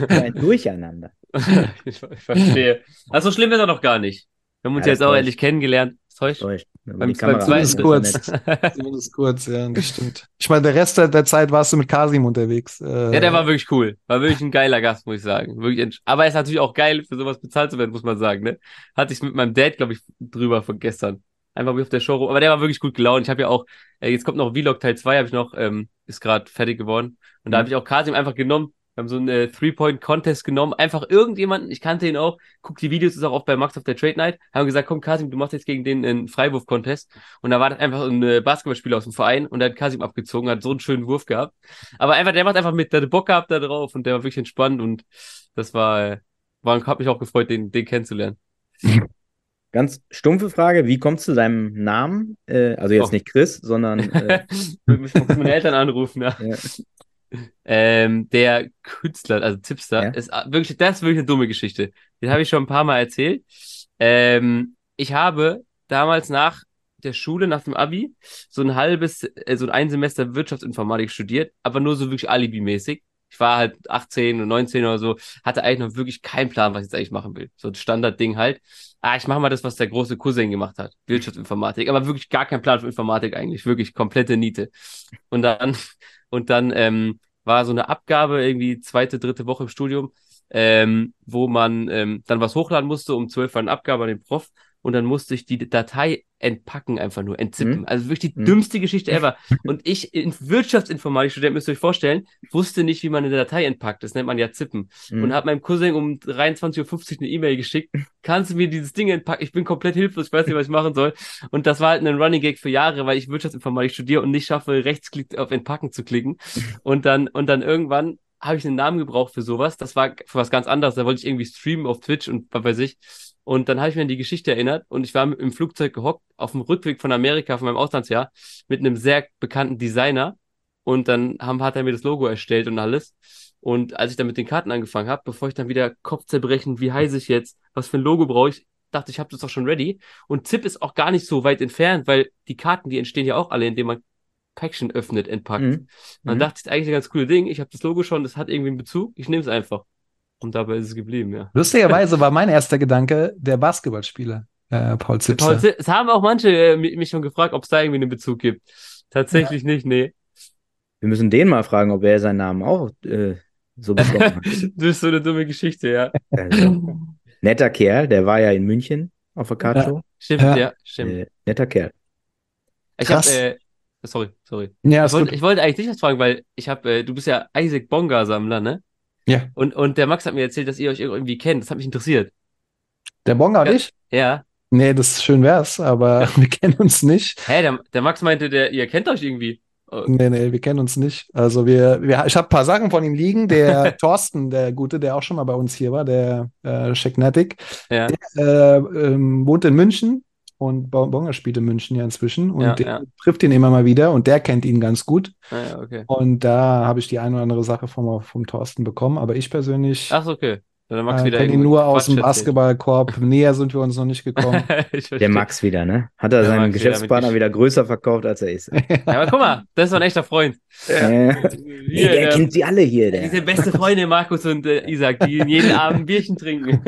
Ein Durcheinander. ich, ich verstehe. Also so schlimm ist er doch gar nicht. Wir haben uns Ja, jetzt auch täuscht. endlich kennengelernt. Das täuscht. Täuscht. Beim- die Kamera beim zweiten ist kurz. Zumindest kurz, ja, das stimmt. Ich meine, der Rest der, der Zeit warst du mit Kasim unterwegs. Äh, Ja, der war wirklich cool. War wirklich ein geiler Gast, muss ich sagen. Wirklich, aber er ist natürlich auch geil, für sowas bezahlt zu werden, muss man sagen, ne? Hatte ich mit meinem Dad, glaube ich, drüber von gestern. Einfach wie auf der Show. rum. Aber der war wirklich gut gelaunt. Ich habe ja auch, äh, jetzt kommt noch Vlog Teil 2, habe ich noch, ähm, ist gerade fertig geworden. Und da Mhm. habe ich auch Kasim einfach genommen. Wir haben so einen äh, Three-Point-Contest genommen. Einfach irgendjemanden, ich kannte ihn auch, guckt die Videos, ist auch oft bei Max auf der Trade Night. Haben gesagt, komm Kasim, du machst jetzt gegen den einen Freiwurf-Contest. Und da war das einfach ein äh, Basketballspieler aus dem Verein und der hat Kasim abgezogen, hat so einen schönen Wurf gehabt. Aber einfach, der macht einfach mit, der hatte Bock gehabt da drauf und der war wirklich entspannt und das war, äh, war hat mich auch gefreut, den, den kennenzulernen. Ganz stumpfe Frage, wie kommst du zu deinem Namen? Äh, also jetzt Oh. nicht Chris, sondern äh, ich muss meine Eltern anrufen, ja. ja. Ähm, der Künstler, also Tipster, Ja. ist äh, wirklich, das ist wirklich eine dumme Geschichte. Den habe ich schon ein paar Mal erzählt. Ähm, ich habe damals nach der Schule, nach dem Abi, so ein halbes, äh, so ein Semester Wirtschaftsinformatik studiert, aber nur so wirklich alibimäßig. Ich war halt 18 und 19 oder so, hatte eigentlich noch wirklich keinen Plan, was ich jetzt eigentlich machen will. So ein Standardding halt. Ah, ich mache mal das, was der große Cousin gemacht hat. Wirtschaftsinformatik. Aber wirklich gar kein Plan für Informatik eigentlich. Wirklich komplette Niete. Und dann, und dann ähm, war so eine Abgabe, irgendwie zweite, dritte Woche im Studium, ähm, wo man ähm, dann was hochladen musste. Um 12 war eine Abgabe an den Prof. Und dann musste ich die Datei entpacken, einfach nur, entzippen. Mhm. Also wirklich die Mhm. dümmste Geschichte ever. Und ich, in Wirtschaftsinformatik Student, müsst ihr euch vorstellen, wusste nicht, wie man eine Datei entpackt. Das nennt man ja Zippen. Mhm. Und habe meinem Cousin um 23.50 Uhr eine E-Mail geschickt. Kannst du mir dieses Ding entpacken? Ich bin komplett hilflos, ich weiß nicht, was ich machen soll. Und das war halt ein Running Gag für Jahre, weil ich Wirtschaftsinformatik studiere und nicht schaffe, rechtsklick auf Entpacken zu klicken. Und dann, und dann irgendwann habe ich einen Namen gebraucht für sowas. Das war für was ganz anderes. Da wollte ich irgendwie streamen auf Twitch und was weiß ich. Und dann habe ich mir an die Geschichte erinnert und ich war im Flugzeug gehockt, auf dem Rückweg von Amerika, von meinem Auslandsjahr, mit einem sehr bekannten Designer. Und dann haben, hat er mir das Logo erstellt und alles. Und als ich dann mit den Karten angefangen habe, bevor ich dann wieder Kopf zerbrechen, wie heiße ich jetzt, was für ein Logo brauche ich, dachte ich, habe das doch schon ready. Und ZIP ist auch gar nicht so weit entfernt, weil die Karten, die entstehen ja auch alle, indem man Päckchen öffnet, entpackt. Mhm. Man Mhm. dachte, das ist eigentlich ein ganz cooles Ding. Ich habe das Logo schon, das hat irgendwie einen Bezug. Ich nehme es einfach. Und dabei ist es geblieben, ja. Lustigerweise war mein erster Gedanke der Basketballspieler, äh, Paul Paul, Zipser. Zi- es haben auch manche äh, mi- mich schon gefragt, ob es da irgendwie einen Bezug gibt. Tatsächlich nicht, nee. Wir müssen den mal fragen, ob er seinen Namen auch äh, so bekommen hat. das ist so eine dumme Geschichte, ja. Also, netter Kerl, der war ja in München auf der Card-Show. Stimmt, Ja. ja, stimmt. Äh, netter Kerl. Ich habe, krass. äh, sorry, sorry. Ja, Ich wollte, ich wollte eigentlich dich was fragen, weil ich habe, äh, du bist ja Isaac Bonga Sammler, ne? Ja. Und, und der Max hat mir erzählt, dass ihr euch irgendwie kennt. Das hat mich interessiert. Der Bonga und Ja. ich? Ja. Nee, das ist schön wär's, aber wir kennen uns nicht. Hä, der, der Max meinte, der, ihr kennt euch irgendwie. Oh, Nee, nee, wir kennen uns nicht. Also wir, wir ich habe ein paar Sachen von ihm liegen. Der Thorsten, der Gute, der auch schon mal bei uns hier war, der äh, Sheknatic, ja. äh, ähm, wohnt in München und Bo- Bonga spielt in München ja inzwischen und Ja, der ja. trifft ihn immer mal wieder und der kennt ihn ganz gut. Ah, ja, okay. Und da habe ich die eine oder andere Sache vom, vom Thorsten bekommen, aber ich persönlich Ach okay. Dann hat Max äh, wieder kenne ihn nur aus dem. Basketballkorb. Näher sind wir uns noch nicht gekommen. Der Max wieder, ne? Hat er Der seinen Max wieder Geschäftspartner mit wieder größer verkauft, als er ist. Ja, aber guck mal, das ist ein echter Freund. Äh, Hier, der der, kennt sie alle hier, diese der. beste Freunde, Markus und äh, Isaac, die jeden Abend ein Bierchen trinken.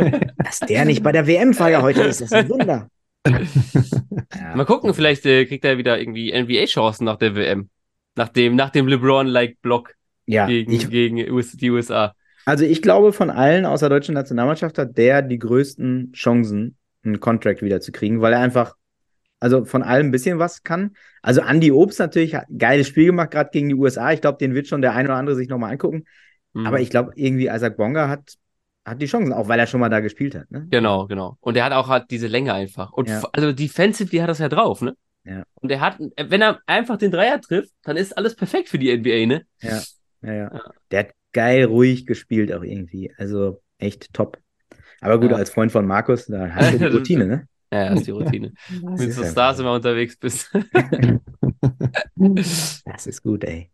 Dass der nicht bei der WM-Feier heute ist, das ist ein Wunder. Ja. Mal gucken, vielleicht äh, kriegt er wieder irgendwie NBA-Chancen nach der WM. Nach dem, nach dem LeBron-like-Block Ja, gegen, ich, gegen US, die USA. also ich glaube, von allen aus der deutschen Nationalmannschaft hat der die größten Chancen, einen Contract wieder zu kriegen, weil er einfach, also von allem ein bisschen was kann. Also Andy Obst natürlich hat ein geiles Spiel gemacht, gerade gegen die USA. Ich glaube, den wird schon der ein oder andere sich nochmal angucken. Mhm. Aber ich glaube, irgendwie Isaac Bonga hat hat die Chancen, auch weil er schon mal da gespielt hat, ne? Genau, genau. Und er hat auch halt diese Länge einfach. Und Ja. also defensively hat das ja drauf, ne? Ja. Und er hat, wenn er einfach den Dreier trifft, dann ist alles perfekt für die NBA, ne? Ja, ja, ja. Ja. Der hat geil ruhig gespielt auch irgendwie. Also echt top. Aber gut, Ja. als Freund von Markus, da hast du die Das- Routine, ne? Ja, ja, ist die Routine. Das Mit ist so einfach Stars immer unterwegs bist. Das ist gut, ey.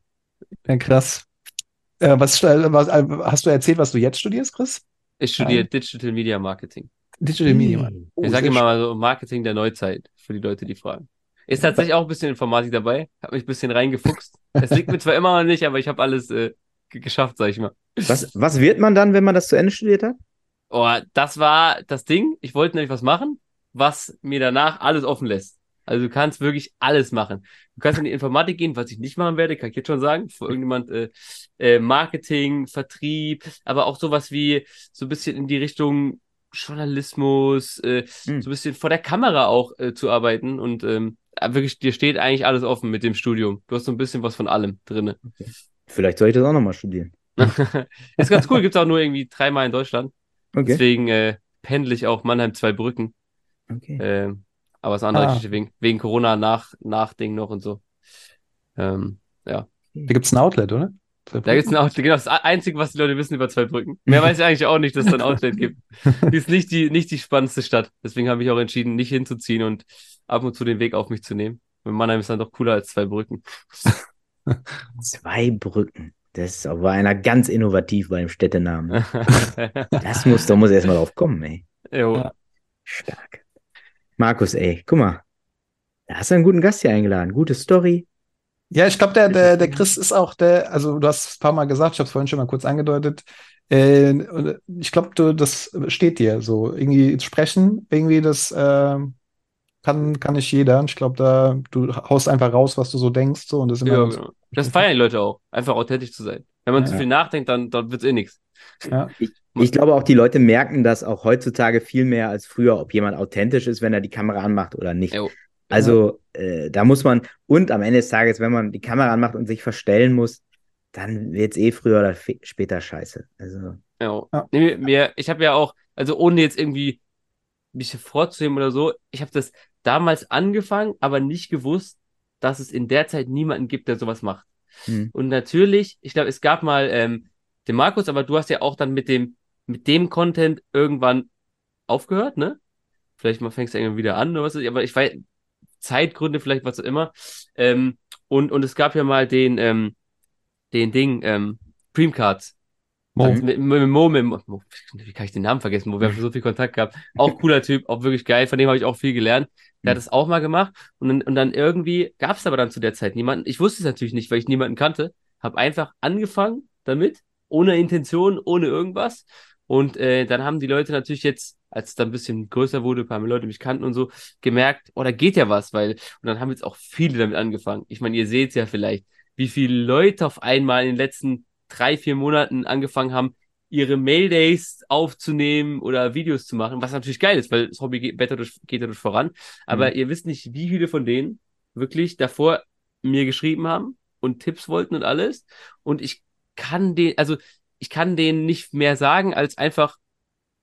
Ja, krass. Äh, was, äh, was, äh, hast du erzählt, was du jetzt studierst, Chris? Ich studiere Digital Media Marketing. Digital Media. Oh, ich sage immer mal so Marketing der Neuzeit für die Leute, die fragen. Ist tatsächlich auch ein bisschen Informatik dabei. Hab mich ein bisschen reingefuchst. Es liegt mir zwar immer noch nicht, aber ich habe alles äh, ge- geschafft, sag ich mal. Was, was wird man dann, wenn man das zu Ende studiert hat? Oh, das war das Ding. Ich wollte nämlich was machen, was mir danach alles offen lässt. Also du kannst wirklich alles machen. Du kannst in die Informatik gehen, was ich nicht machen werde, kann ich jetzt schon sagen, für irgendjemand äh, äh, Marketing, Vertrieb, aber auch sowas wie so ein bisschen in die Richtung Journalismus, äh, Hm. so ein bisschen vor der Kamera auch äh, zu arbeiten und ähm, wirklich, dir steht eigentlich alles offen mit dem Studium. Du hast so ein bisschen was von allem drinne. Vielleicht soll ich das auch nochmal studieren. Ist ganz cool, gibt's auch nur irgendwie dreimal in Deutschland. Okay. Deswegen äh, pendle ich auch Mannheim zwei Brücken. okay. Ähm, aber das andere Ah. Geschichte wegen, wegen Corona nach, nach Ding noch und so. Ähm, ja. Da gibt es ein Outlet, oder? Da gibt's ein Outlet, genau, das Einzige, was die Leute wissen über zwei Brücken. Mehr weiß ich eigentlich auch nicht, dass es da ein Outlet gibt. Die ist nicht die, nicht die spannendste Stadt. Deswegen habe ich auch entschieden, nicht hinzuziehen und ab und zu den Weg auf mich zu nehmen. Und Mannheim ist dann doch cooler als zwei Brücken. Zwei Brücken. Das ist aber einer ganz innovativ beim Städtenamen. Das muss, da muss erst mal drauf kommen, ey. jo. Ja. Stark. Markus, ey, guck mal. Da hast du einen guten Gast hier eingeladen. Gute Story. Ja, ich glaube, der, der, der Chris ist auch der, also du hast es ein paar Mal gesagt, ich habe es vorhin schon mal kurz angedeutet. Äh, ich glaube, du, das steht dir so. Irgendwie sprechen, irgendwie das äh, kann, kann nicht jeder. Ich glaube, da, du haust einfach raus, was du so denkst, so und das ist immer Ja, genau. Das feiern die Leute auch. Einfach authentisch zu sein. Wenn man Ja. zu viel nachdenkt, dann, dann wird's eh nichts. Ja. Ich glaube auch, die Leute merken das auch heutzutage viel mehr als früher, ob jemand authentisch ist, wenn er die Kamera anmacht oder nicht. Jo. Also äh, da muss man, und am Ende des Tages, wenn man die Kamera anmacht und sich verstellen muss, dann wird es eh früher oder später scheiße. Also, Ja. Nee, mir, ich habe ja auch, also ohne jetzt irgendwie mich hervorzuheben oder so, ich habe das damals angefangen, aber nicht gewusst, dass es in der Zeit niemanden gibt, der sowas macht. hm. Und natürlich, ich glaube, es gab mal ähm, den Markus, aber du hast ja auch dann mit dem, mit dem Content irgendwann aufgehört, ne? Vielleicht mal fängst du irgendwann wieder an oder was aber ich weiß, Zeitgründe, vielleicht was auch immer. Ähm, und, und es gab ja mal den, ähm, den Ding, ähm, Dreamcards. Mo. Mit, mit, mit Mo, mit Mo, wie kann ich den Namen vergessen? Mo, wir haben schon so viel Kontakt gehabt. Auch cooler Typ, auch wirklich geil, von dem habe ich auch viel gelernt. Der hat das auch mal gemacht und dann, und dann irgendwie gab es aber dann zu der Zeit niemanden. Ich wusste es natürlich nicht, weil ich niemanden kannte. Habe einfach angefangen damit, ohne Intention, ohne irgendwas. Und äh, dann haben die Leute natürlich jetzt, als es dann ein bisschen größer wurde, ein paar mehr Leute mich kannten und so, gemerkt, oh, da geht ja was, weil, und dann haben jetzt auch viele damit angefangen. Ich meine, ihr seht ja vielleicht, wie viele Leute auf einmal in den letzten drei, vier Monaten angefangen haben, ihre Maildays aufzunehmen oder Videos zu machen, was natürlich geil ist, weil das Hobby geht, weiter durch, geht dadurch voran. Aber Mhm. ihr wisst nicht, wie viele von denen wirklich davor mir geschrieben haben und Tipps wollten und alles. Und ich kann den, also ich kann denen nicht mehr sagen, als einfach,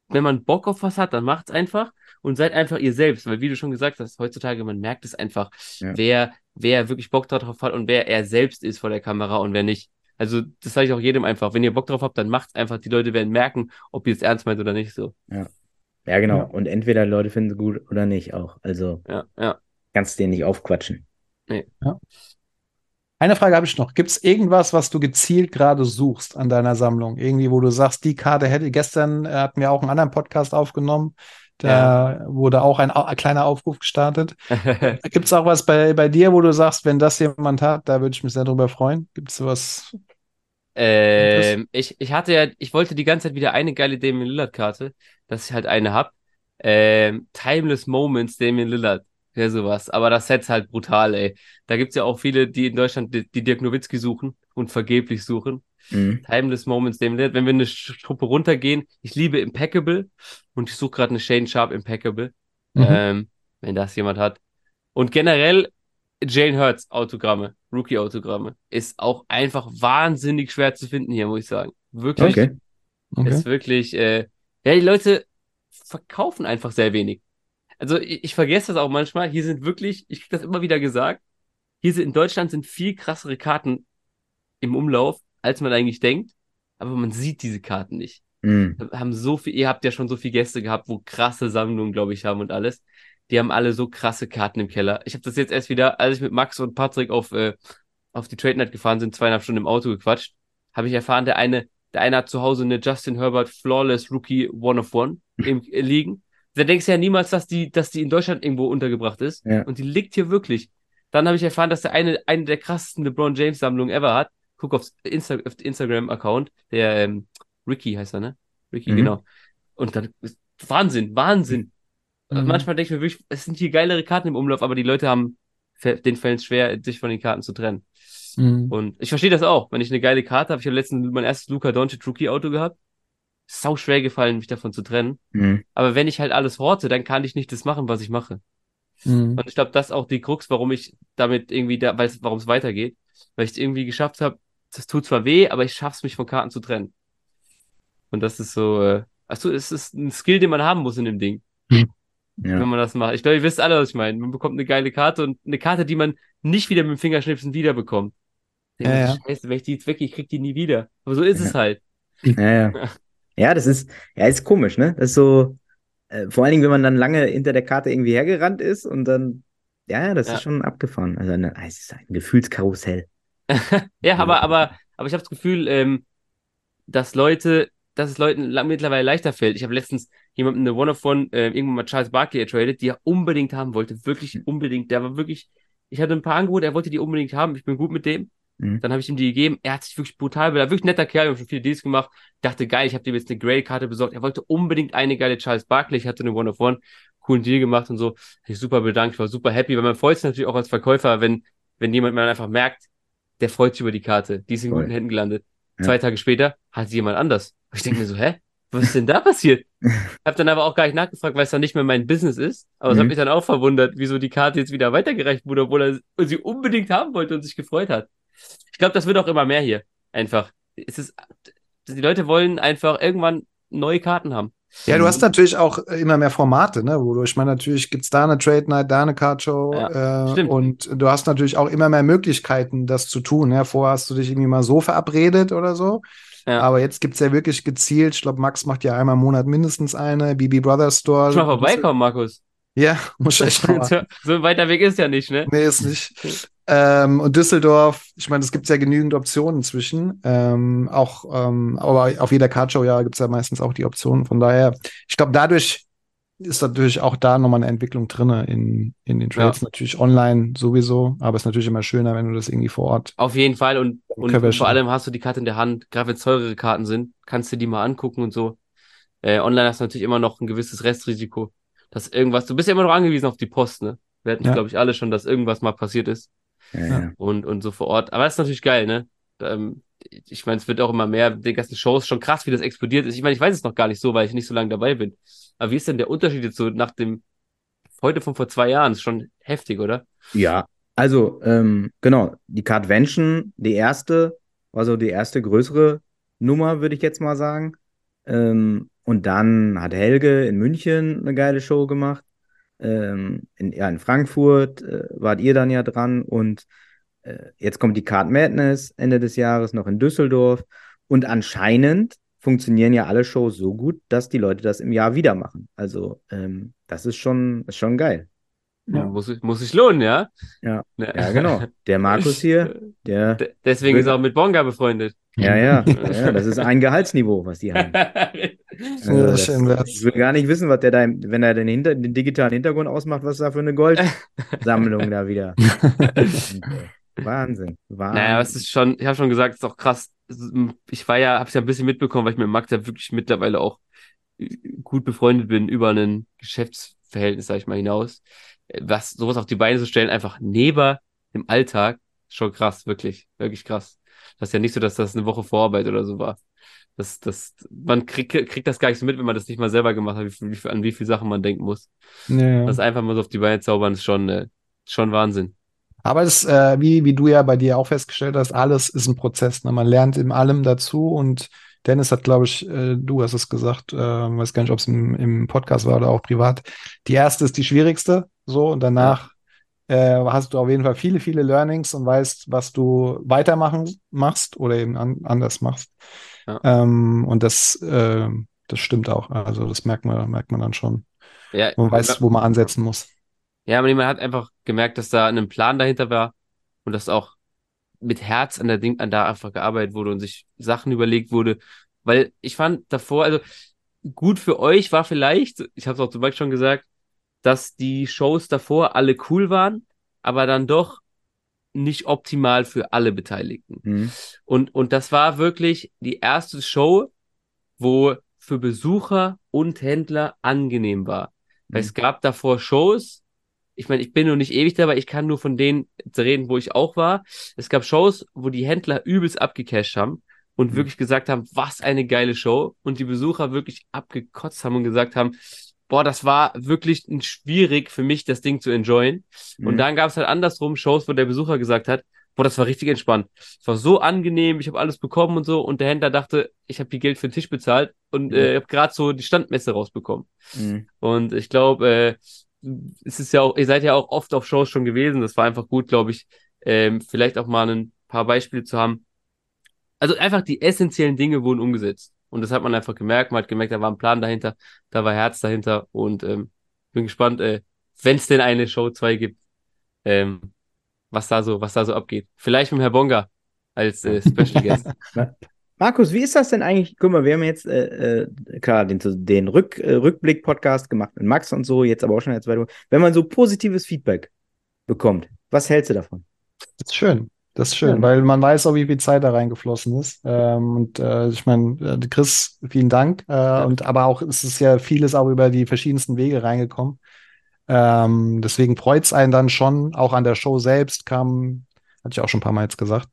wenn man Bock auf was hat, dann macht's einfach und seid einfach ihr selbst, weil wie du schon gesagt hast, heutzutage, man merkt es einfach, Ja. wer, wer wirklich Bock drauf hat und wer er selbst ist vor der Kamera und wer nicht. Also, das sage ich auch jedem einfach. Wenn ihr Bock drauf habt, dann macht's einfach. Die Leute werden merken, ob ihr es ernst meint oder nicht so. ja, genau. Ja. Und entweder die Leute finden es gut oder nicht auch. Also Ja, ja. kannst den nicht aufquatschen. Eine Frage habe ich noch. Gibt es irgendwas, was du gezielt gerade suchst an deiner Sammlung? Irgendwie, wo du sagst, die Karte hätte, gestern äh, hatten wir auch einen anderen Podcast aufgenommen, da wurde auch ein, ein kleiner Aufruf gestartet. Gibt es auch was bei, bei dir, wo du sagst, wenn das jemand hat, da würde ich mich sehr drüber freuen? Gibt es was? Ähm, ich, ich hatte ja, ich wollte die ganze Zeit wieder eine geile Damian Lillard-Karte, dass ich halt eine hab. Ähm, Timeless Moments Damian Lillard. Ja, sowas. Aber das Set ist halt brutal, ey. Da gibt's ja auch viele, die in Deutschland die, die Dirk Nowitzki suchen und vergeblich suchen. Mhm. Timeless Moments Lillard. Wenn wir eine Truppe runtergehen, ich liebe Impeccable und ich suche gerade eine Shane Sharp Impeccable. Mhm. Ähm, wenn das jemand hat. Und generell Jane Hurts Autogramme, Rookie-Autogramme, ist auch einfach wahnsinnig schwer zu finden hier, muss ich sagen. Wirklich, Okay. Okay. ist wirklich, äh, Ja, die Leute verkaufen einfach sehr wenig. Also ich, ich vergesse das auch manchmal. Hier sind wirklich, ich krieg das immer wieder gesagt, hier sind in Deutschland sind viel krassere Karten im Umlauf, als man eigentlich denkt. Aber man sieht diese Karten nicht. Mhm. Haben so viel, ihr habt ja schon so viele Gäste gehabt, wo krasse Sammlungen, glaube ich, haben und alles. Die haben alle so krasse Karten im Keller. Ich habe das jetzt erst wieder, als ich mit Max und Patrick auf, äh, auf die Trade Night gefahren sind, zweieinhalb Stunden im Auto gequatscht, habe ich erfahren, der eine, der eine hat zu Hause eine Justin Herbert Flawless Rookie One of One im, äh, liegen. Da denkst du ja niemals, dass die, dass die in Deutschland irgendwo untergebracht ist. Ja. Und die liegt hier wirklich. Dann habe ich erfahren, dass der eine, eine der krassesten LeBron James Sammlungen ever hat. Guck aufs Insta auf den Instagram-Account, der ähm, Ricky heißt er, ne? Ricky, Mhm. genau. Und dann Wahnsinn, Wahnsinn. Also Mhm. manchmal denke ich mir wirklich, es sind hier geilere Karten im Umlauf, aber die Leute haben den Fällen schwer, sich von den Karten zu trennen. Mhm. Und ich verstehe das auch. Wenn ich eine geile Karte habe, ich habe letztens mein erstes Luca Doncic Rookie Auto gehabt. Sau schwer gefallen, mich davon zu trennen. Mhm. Aber wenn ich halt alles horte, dann kann ich nicht das machen, was ich mache. Mhm. Und ich glaube, das ist auch die Krux, warum ich damit irgendwie da, weiß, warum es weitergeht. Weil ich es irgendwie geschafft habe, das tut zwar weh, aber ich schaff's mich von Karten zu trennen. Und das ist so, äh, achso, es ist ein Skill, den man haben muss in dem Ding, Ja. wenn man das macht. Ich glaube, ihr wisst alle, was ich meine. Man bekommt eine geile Karte und eine Karte, die man nicht wieder mit dem Fingerschnipsen wiederbekommt. Ja, ja. Scheiße, wenn ich die jetzt weg, ich krieg die nie wieder. Aber so ist es halt. Ja, ja. Ja, das ist, ja, ist komisch, ne? Das ist so, äh, vor allen Dingen, wenn man dann lange hinter der Karte irgendwie hergerannt ist und dann, ja, das Ja. ist schon abgefahren. Also, eine, es ist ein Gefühlskarussell. Ja, aber, aber, aber ich habe das Gefühl, ähm, dass Leute, dass es Leuten mittlerweile leichter fällt. Ich habe letztens jemanden eine One-of-One, äh, irgendwann mal Charles Barkley ertradet, die er unbedingt haben wollte. Wirklich unbedingt. Der war wirklich, ich hatte ein paar Angebote, er wollte die unbedingt haben. Ich bin gut mit dem. Mhm. Dann habe ich ihm die gegeben. Er hat sich wirklich brutal, weil er wirklich netter Kerl, wir haben schon viele Deals gemacht. Dachte, geil, ich habe dem jetzt eine Grail-Karte besorgt. Er wollte unbedingt eine geile Charles Barkley. Ich hatte eine One-of-One, coolen Deal gemacht und so. Hab Ich super bedankt, ich war super happy, weil man freut sich natürlich auch als Verkäufer, wenn, wenn jemand man einfach merkt, der freut sich über die Karte. Die ist in Voll. guten Händen gelandet. Ja. Zwei Tage später hat sie jemand anders. Und ich denke mir so, hä? Was ist denn da passiert? Hab dann aber auch gar nicht nachgefragt, weil es dann nicht mehr mein Business ist. Aber es Mhm. hat mich dann auch verwundert, wieso die Karte jetzt wieder weitergereicht wurde, obwohl er sie unbedingt haben wollte und sich gefreut hat. Ich glaube, das wird auch immer mehr hier. Einfach. Es ist, die Leute wollen einfach irgendwann neue Karten haben. Ja, du hast natürlich auch äh, immer mehr Formate, ne? Wodurch man natürlich gibt's da eine Trade Night, da eine Card Show Ja, äh, stimmt. und du hast natürlich auch immer mehr Möglichkeiten, das zu tun. Ja, vorher hast du dich irgendwie mal so verabredet oder so. Ja. Aber jetzt gibt's ja wirklich gezielt. Ich glaube, Max macht ja einmal im Monat mindestens eine. BB Brothers Store. Muss mal vorbeikommen, Markus. Ja, muss ich echt mal. so ein weiter Weg ist ja nicht, ne? Nee, ist nicht. Ähm, und Düsseldorf, ich meine, es gibt ja genügend Optionen inzwischen. Ähm, auch, ähm, aber auf jeder Cardshow ja gibt's ja meistens auch die Optionen. Von daher, ich glaube, dadurch ist natürlich auch da nochmal eine Entwicklung drinne in, in den Trades. Natürlich online sowieso, aber es ist natürlich immer schöner, wenn du das irgendwie vor Ort. Auf jeden Fall und, und wir vor allem hast du die Karte in der Hand, gerade wenn es teurere Karten sind, kannst du die mal angucken und so. Äh, online hast du natürlich immer noch ein gewisses Restrisiko, dass irgendwas, du bist ja immer noch angewiesen auf die Post, ne? Wir hatten, Ja. glaube ich, alle schon, dass irgendwas mal passiert ist Ja, und, und so vor Ort. Aber das ist natürlich geil, ne? Ähm, ich meine, es wird auch immer mehr, die ganzen Shows, schon krass, wie das explodiert ist. Ich meine, ich weiß es noch gar nicht so, weil ich nicht so lange dabei bin. Aber wie ist denn der Unterschied jetzt so nach dem, heute von vor zwei Jahren? Ist schon heftig, oder? Ja, also, ähm, genau, die Cardvention, die erste, war so die erste größere Nummer, würde ich jetzt mal sagen. Ähm, und dann hat Helge in München eine geile Show gemacht. Ähm, in, ja, in Frankfurt äh, wart ihr dann ja dran und äh, jetzt kommt die Card Madness Ende des Jahres noch in Düsseldorf. Und anscheinend funktionieren ja alle Shows so gut, dass die Leute das im Jahr wieder machen. Also, ähm, das ist schon, ist schon geil. Ja. Muss, sich- muss sich lohnen, ja? Ja. Ne? Ja, genau. Der Markus hier, der. D- Deswegen ist er auch mit Bonga befreundet. Ja, ja, ja, das ist ein Gehaltsniveau, was die haben. Also Ja, das, schön wär's. ich will gar nicht wissen, was der da, wenn er den, Hinter, den digitalen Hintergrund ausmacht, was da für eine Goldsammlung da wieder. Wahnsinn, Wahnsinn. Naja, es ist schon, ich habe schon gesagt, es ist auch krass. Ich war ja, habe es ja ein bisschen mitbekommen, weil ich mit Max ja wirklich mittlerweile auch äh, gut befreundet bin über ein Geschäftsverhältnis, sag ich mal, hinaus. Was sowas auf die Beine zu stellen, einfach neben dem Alltag, schon krass, wirklich, wirklich krass. Das ist ja nicht so, dass das eine Woche Vorarbeit oder so war. Das, das, man kriegt, kriegt das gar nicht so mit, wenn man das nicht mal selber gemacht hat, wie, wie, an wie viele Sachen man denken muss. Ja. Das einfach mal so auf die Beine zaubern, ist schon, äh, schon Wahnsinn. Aber es, äh, wie, wie du ja bei dir auch festgestellt hast, alles ist ein Prozess. Ne? Man lernt in allem dazu und Dennis hat, glaube ich, äh, du hast es gesagt, äh, weiß gar nicht, ob es im, im Podcast war oder auch privat. Die erste ist die schwierigste, so, und danach äh, hast du auf jeden Fall viele, viele Learnings und weißt, was du weitermachen machst oder eben an, anders machst. Ja. Ähm, und das, äh, das stimmt auch. Also das merkt man, merkt man dann schon. Ja, Man weiß, wo man ansetzen muss. Ja, aber man hat einfach gemerkt, dass da ein Plan dahinter war und dass auch mit Herz an der Ding, an da einfach gearbeitet wurde und sich Sachen überlegt wurde. Weil ich fand davor, also gut für euch war vielleicht, ich habe es auch zum Beispiel schon gesagt, dass die Shows davor alle cool waren, aber dann doch nicht optimal für alle Beteiligten. Mhm. Und, und das war wirklich die erste Show, wo für Besucher und Händler angenehm war. Weil Mhm. es gab davor Shows, ich meine, ich bin noch nicht ewig dabei, ich kann nur von denen reden, wo ich auch war. Es gab Shows, wo die Händler übelst abgecasht haben und Mhm. wirklich gesagt haben, was eine geile Show. Und die Besucher wirklich abgekotzt haben und gesagt haben, boah, das war wirklich schwierig für mich, das Ding zu enjoyen. Und Mhm. dann gab es halt andersrum Shows, wo der Besucher gesagt hat, boah, das war richtig entspannt. Es war so angenehm, ich habe alles bekommen und so. Und der Händler dachte, ich habe die Geld für den Tisch bezahlt und äh, habe gerade so die Standmesse rausbekommen. Mhm. Und ich glaube, äh, es ist ja auch, ihr seid ja auch oft auf Shows schon gewesen. Das war einfach gut, glaube ich, ähm, vielleicht auch mal ein paar Beispiele zu haben. Also einfach die essentiellen Dinge wurden umgesetzt. Und das hat man einfach gemerkt. Man hat gemerkt, da war ein Plan dahinter, da war Herz dahinter. Und ähm, bin gespannt, äh, wenn es denn eine Show 2 gibt, ähm, was da so, was da so abgeht. Vielleicht mit Herr Bonga als äh, Special Guest. Markus, wie ist das denn eigentlich? Guck mal, wir haben jetzt äh, äh, klar den, den Rück, äh, Rückblick-Podcast gemacht mit Max und so, jetzt aber auch schon in der zweiten Woche. Wenn man so positives Feedback bekommt, was hältst du davon? Das ist schön. Das ist schön, Ja. weil man weiß auch, wie viel Zeit da reingeflossen ist. Ähm, und äh, ich meine, äh, Chris, vielen Dank. Äh, Und aber auch es ist ja vieles auch über die verschiedensten Wege reingekommen. Ähm, deswegen freut's einen dann schon. Auch an der Show selbst kamen, hatte ich auch schon ein paar Mal jetzt gesagt,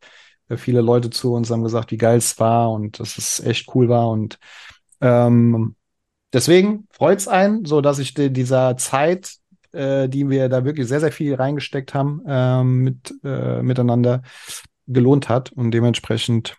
äh, viele Leute zu uns haben gesagt, wie geil es war und dass es echt cool war. Und ähm, deswegen freut's einen, so dass ich die, dieser Zeit, äh, die wir da wirklich sehr, sehr viel reingesteckt haben, ähm, mit, äh, miteinander gelohnt hat. Und dementsprechend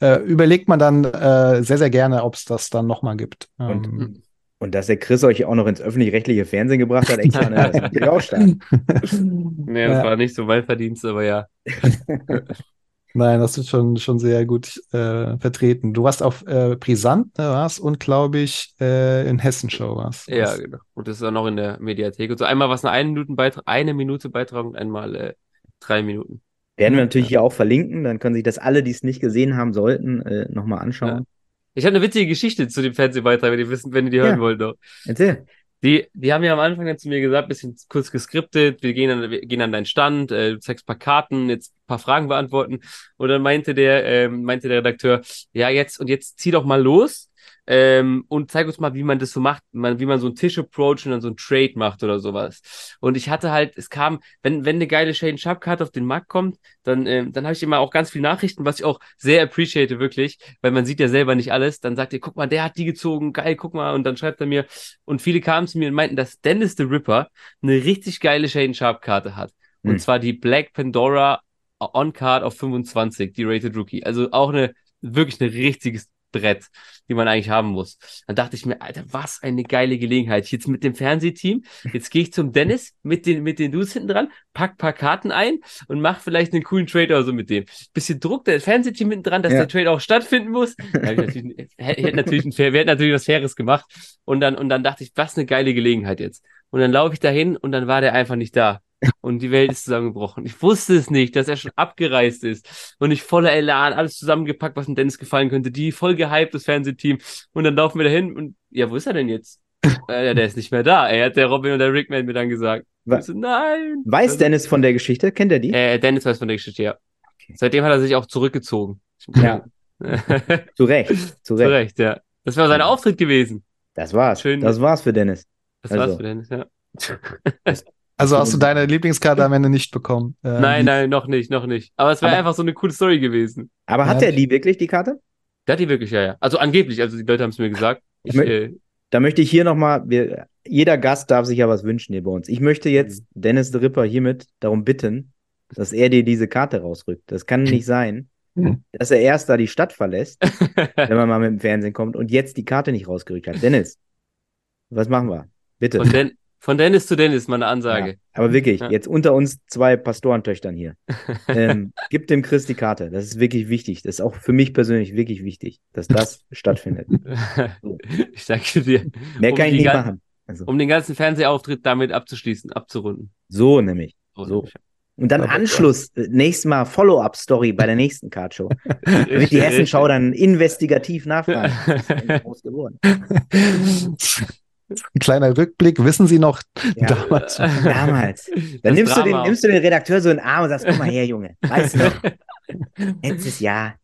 äh, überlegt man dann äh, sehr, sehr gerne, ob es das dann nochmal gibt. Und- Ähm, Und dass der Chris euch auch noch ins öffentlich-rechtliche Fernsehen gebracht hat, extra, ne, das ist auch stark. nee, das Ja. war nicht so mein Verdienst, aber ja. Nein, das ist schon, schon sehr gut äh, vertreten. Du warst auf äh, Brisant, ne, warst und glaube ich äh, in Hessenshow warst. Ja, genau. Und das ist auch noch in der Mediathek. Und so einmal was eine eine Minute Beitrag, eine Minute Beitrag und einmal äh, drei Minuten. Werden wir natürlich hier auch verlinken, dann können sich das alle, die es nicht gesehen haben sollten, äh, nochmal anschauen. Ich habe eine witzige Geschichte zu dem Fernsehbeitrag, wenn ihr wissen, wenn ihr die Ja. hören wollt noch. Erzähl. Die, die haben ja am Anfang dann zu mir gesagt, bisschen kurz geskriptet, wir gehen an, wir gehen an deinen Stand, äh, du zeigst paar Karten, jetzt paar Fragen beantworten. Und dann meinte der, ähm, meinte der Redakteur, ja, jetzt und jetzt zieh doch mal los ähm, und zeig uns mal, wie man das so macht, man, wie man so einen Tisch approach und dann so einen Trade macht oder sowas. Und ich hatte halt, es kam, wenn, wenn eine geile Shane Sharp Karte auf den Markt kommt, dann, ähm, dann habe ich immer auch ganz viele Nachrichten, was ich auch sehr appreciate, wirklich, weil man sieht ja selber nicht alles. Dann sagt ihr, guck mal, der hat die gezogen, geil, guck mal. Und dann schreibt er mir, und viele kamen zu mir und meinten, dass Dennis the Ripper eine richtig geile Shane Sharp Karte hat. Und Hm. zwar die Black Pandora On-Card auf 25, die Rated Rookie. Also auch eine, wirklich ein richtiges Brett, die man eigentlich haben muss. Dann dachte ich mir, Alter, was eine geile Gelegenheit. Jetzt mit dem Fernsehteam, jetzt gehe ich zum Dennis mit den, mit den Dudes hinten dran, pack paar Karten ein und mach vielleicht einen coolen Trade oder so mit dem. Bisschen Druck, das Fernsehteam hinten dran, dass Ja. der Trade auch stattfinden muss. Natürlich, hätte natürlich, ein wir hätten natürlich was Faires gemacht. Und dann, und dann dachte ich, was eine geile Gelegenheit jetzt. Und dann laufe ich dahin und dann war der einfach nicht da. Und die Welt ist zusammengebrochen. Ich wusste es nicht, dass er schon abgereist ist. Und ich voller Elan, alles zusammengepackt, was dem Dennis gefallen könnte. Die voll gehypt, das Fernsehteam. Und dann laufen wir dahin und, ja, wo ist er denn jetzt? äh, ja, der ist nicht mehr da. Er hat der Robin und der Rickman mir dann gesagt. So, nein. Weiß Also, Dennis von der Geschichte? Kennt er die? Äh, Dennis weiß von der Geschichte, ja. Okay. Seitdem hat er sich auch zurückgezogen. Ja. Zu Zu Recht. Zu Recht. Recht, ja. Das war sein. Auftritt gewesen. Das war's. Schön. Das war's für Dennis. Das Also. war's für Dennis, ja. Also hast du deine Lieblingskarte am Ende nicht bekommen? Ähm, nein, nein, noch nicht, noch nicht. Aber es wäre einfach so eine coole Story gewesen. Aber hat Ja, er die wirklich, die Karte? Der hat die wirklich, ja, ja. Also angeblich, also die Leute haben es mir gesagt. Ich, mö- äh, Da möchte ich hier nochmal, jeder Gast darf sich ja was wünschen hier bei uns. Ich möchte jetzt Dennis the Ripper hiermit darum bitten, dass er dir diese Karte rausrückt. Das kann nicht sein, dass er erst da die Stadt verlässt, wenn man mal mit dem Fernsehen kommt und jetzt die Karte nicht rausgerückt hat. Dennis, was machen wir? Bitte. Von, Den von Dennis zu Dennis, meine Ansage. Ja, aber wirklich, Ja. jetzt unter uns zwei Pastorentöchtern hier. Ähm, gib dem Chris die Karte. Das ist wirklich wichtig. Das ist auch für mich persönlich wirklich wichtig, dass das stattfindet. ich danke dir. Mehr Um kann ich nicht machen. Also, Um den ganzen Fernsehauftritt damit abzuschließen, abzurunden. so nämlich. So. nämlich. Und dann Aber- Anschluss, äh, nächstes Mal Follow-up-Story bei der nächsten Cardshow. Da wird die Hessenschau dann investigativ nachfragen. Was ist groß geworden? Ein kleiner Rückblick. Wissen Sie noch Ja, damals? damals. Dann nimmst du, den, nimmst du den Redakteur so in den Arm und sagst, komm mal her, Junge. Weißt du noch? Letztes Jahr.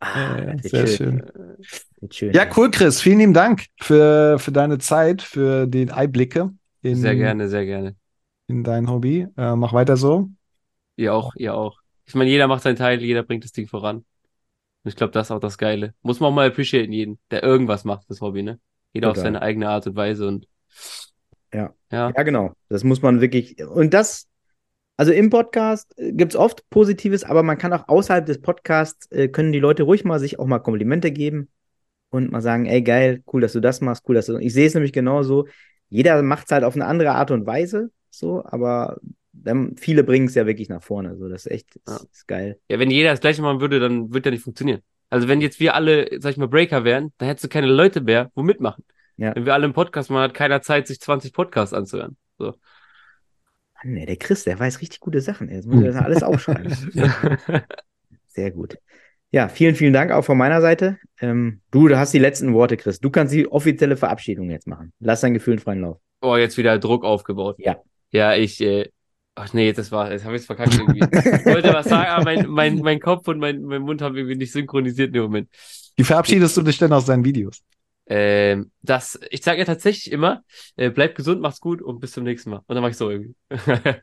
Ah, Ja, sehr schön. schön. Schön. Ja, cool, Chris. Vielen lieben Dank für, für deine Zeit, für die Einblicke in, Sehr gerne, sehr gerne. in dein Hobby. Äh, mach weiter so. Ihr auch, ihr auch. Ich meine, jeder macht seinen Teil, jeder bringt das Ding voran. Und ich glaube, das ist auch das Geile. Muss man auch mal appreciaten, jeden, der irgendwas macht, das Hobby, ne? Jeder auf Total. seine eigene Art und Weise und Ja. Ja. Ja, genau. Das muss man wirklich. Und das, also im Podcast gibt es oft Positives, aber man kann auch außerhalb des Podcasts, äh, können die Leute ruhig mal sich auch mal Komplimente geben und mal sagen, ey, geil, cool, dass du das machst, cool, dass du. Ich sehe es nämlich genauso. Jeder macht es halt auf eine andere Art und Weise, so, aber dann, viele bringen es ja wirklich nach vorne. So, das ist echt Ja. ist, ist geil. Ja, wenn jeder das gleiche machen würde, dann würde ja nicht funktionieren. Also wenn jetzt wir alle, sag ich mal, Breaker wären, dann hättest du keine Leute mehr, wo mitmachen. Ja. Wenn wir alle einen Podcast machen, hat keiner Zeit, sich 20 Podcasts anzuhören. So. Mann, ey, der Chris, der weiß richtig gute Sachen. Jetzt muss ich das alles aufschreiben. Sehr gut. Ja, vielen, vielen Dank auch von meiner Seite. Ähm, du, du hast die letzten Worte, Chris. Du kannst die offizielle Verabschiedung jetzt machen. Lass dein Gefühl in freien Lauf. oh, jetzt wieder Druck aufgebaut. Ja. Ja, ich, äh, ach nee, das war, jetzt habe ich es verkackt irgendwie. Ich wollte was sagen, aber mein, mein, mein Kopf und mein, mein Mund haben irgendwie nicht synchronisiert dem Moment. Wie verabschiedest du dich denn aus deinen Videos? Ähm, das, ich sage ja tatsächlich immer, äh, bleibt gesund, macht's gut und bis zum nächsten Mal. Und dann mach ich so irgendwie.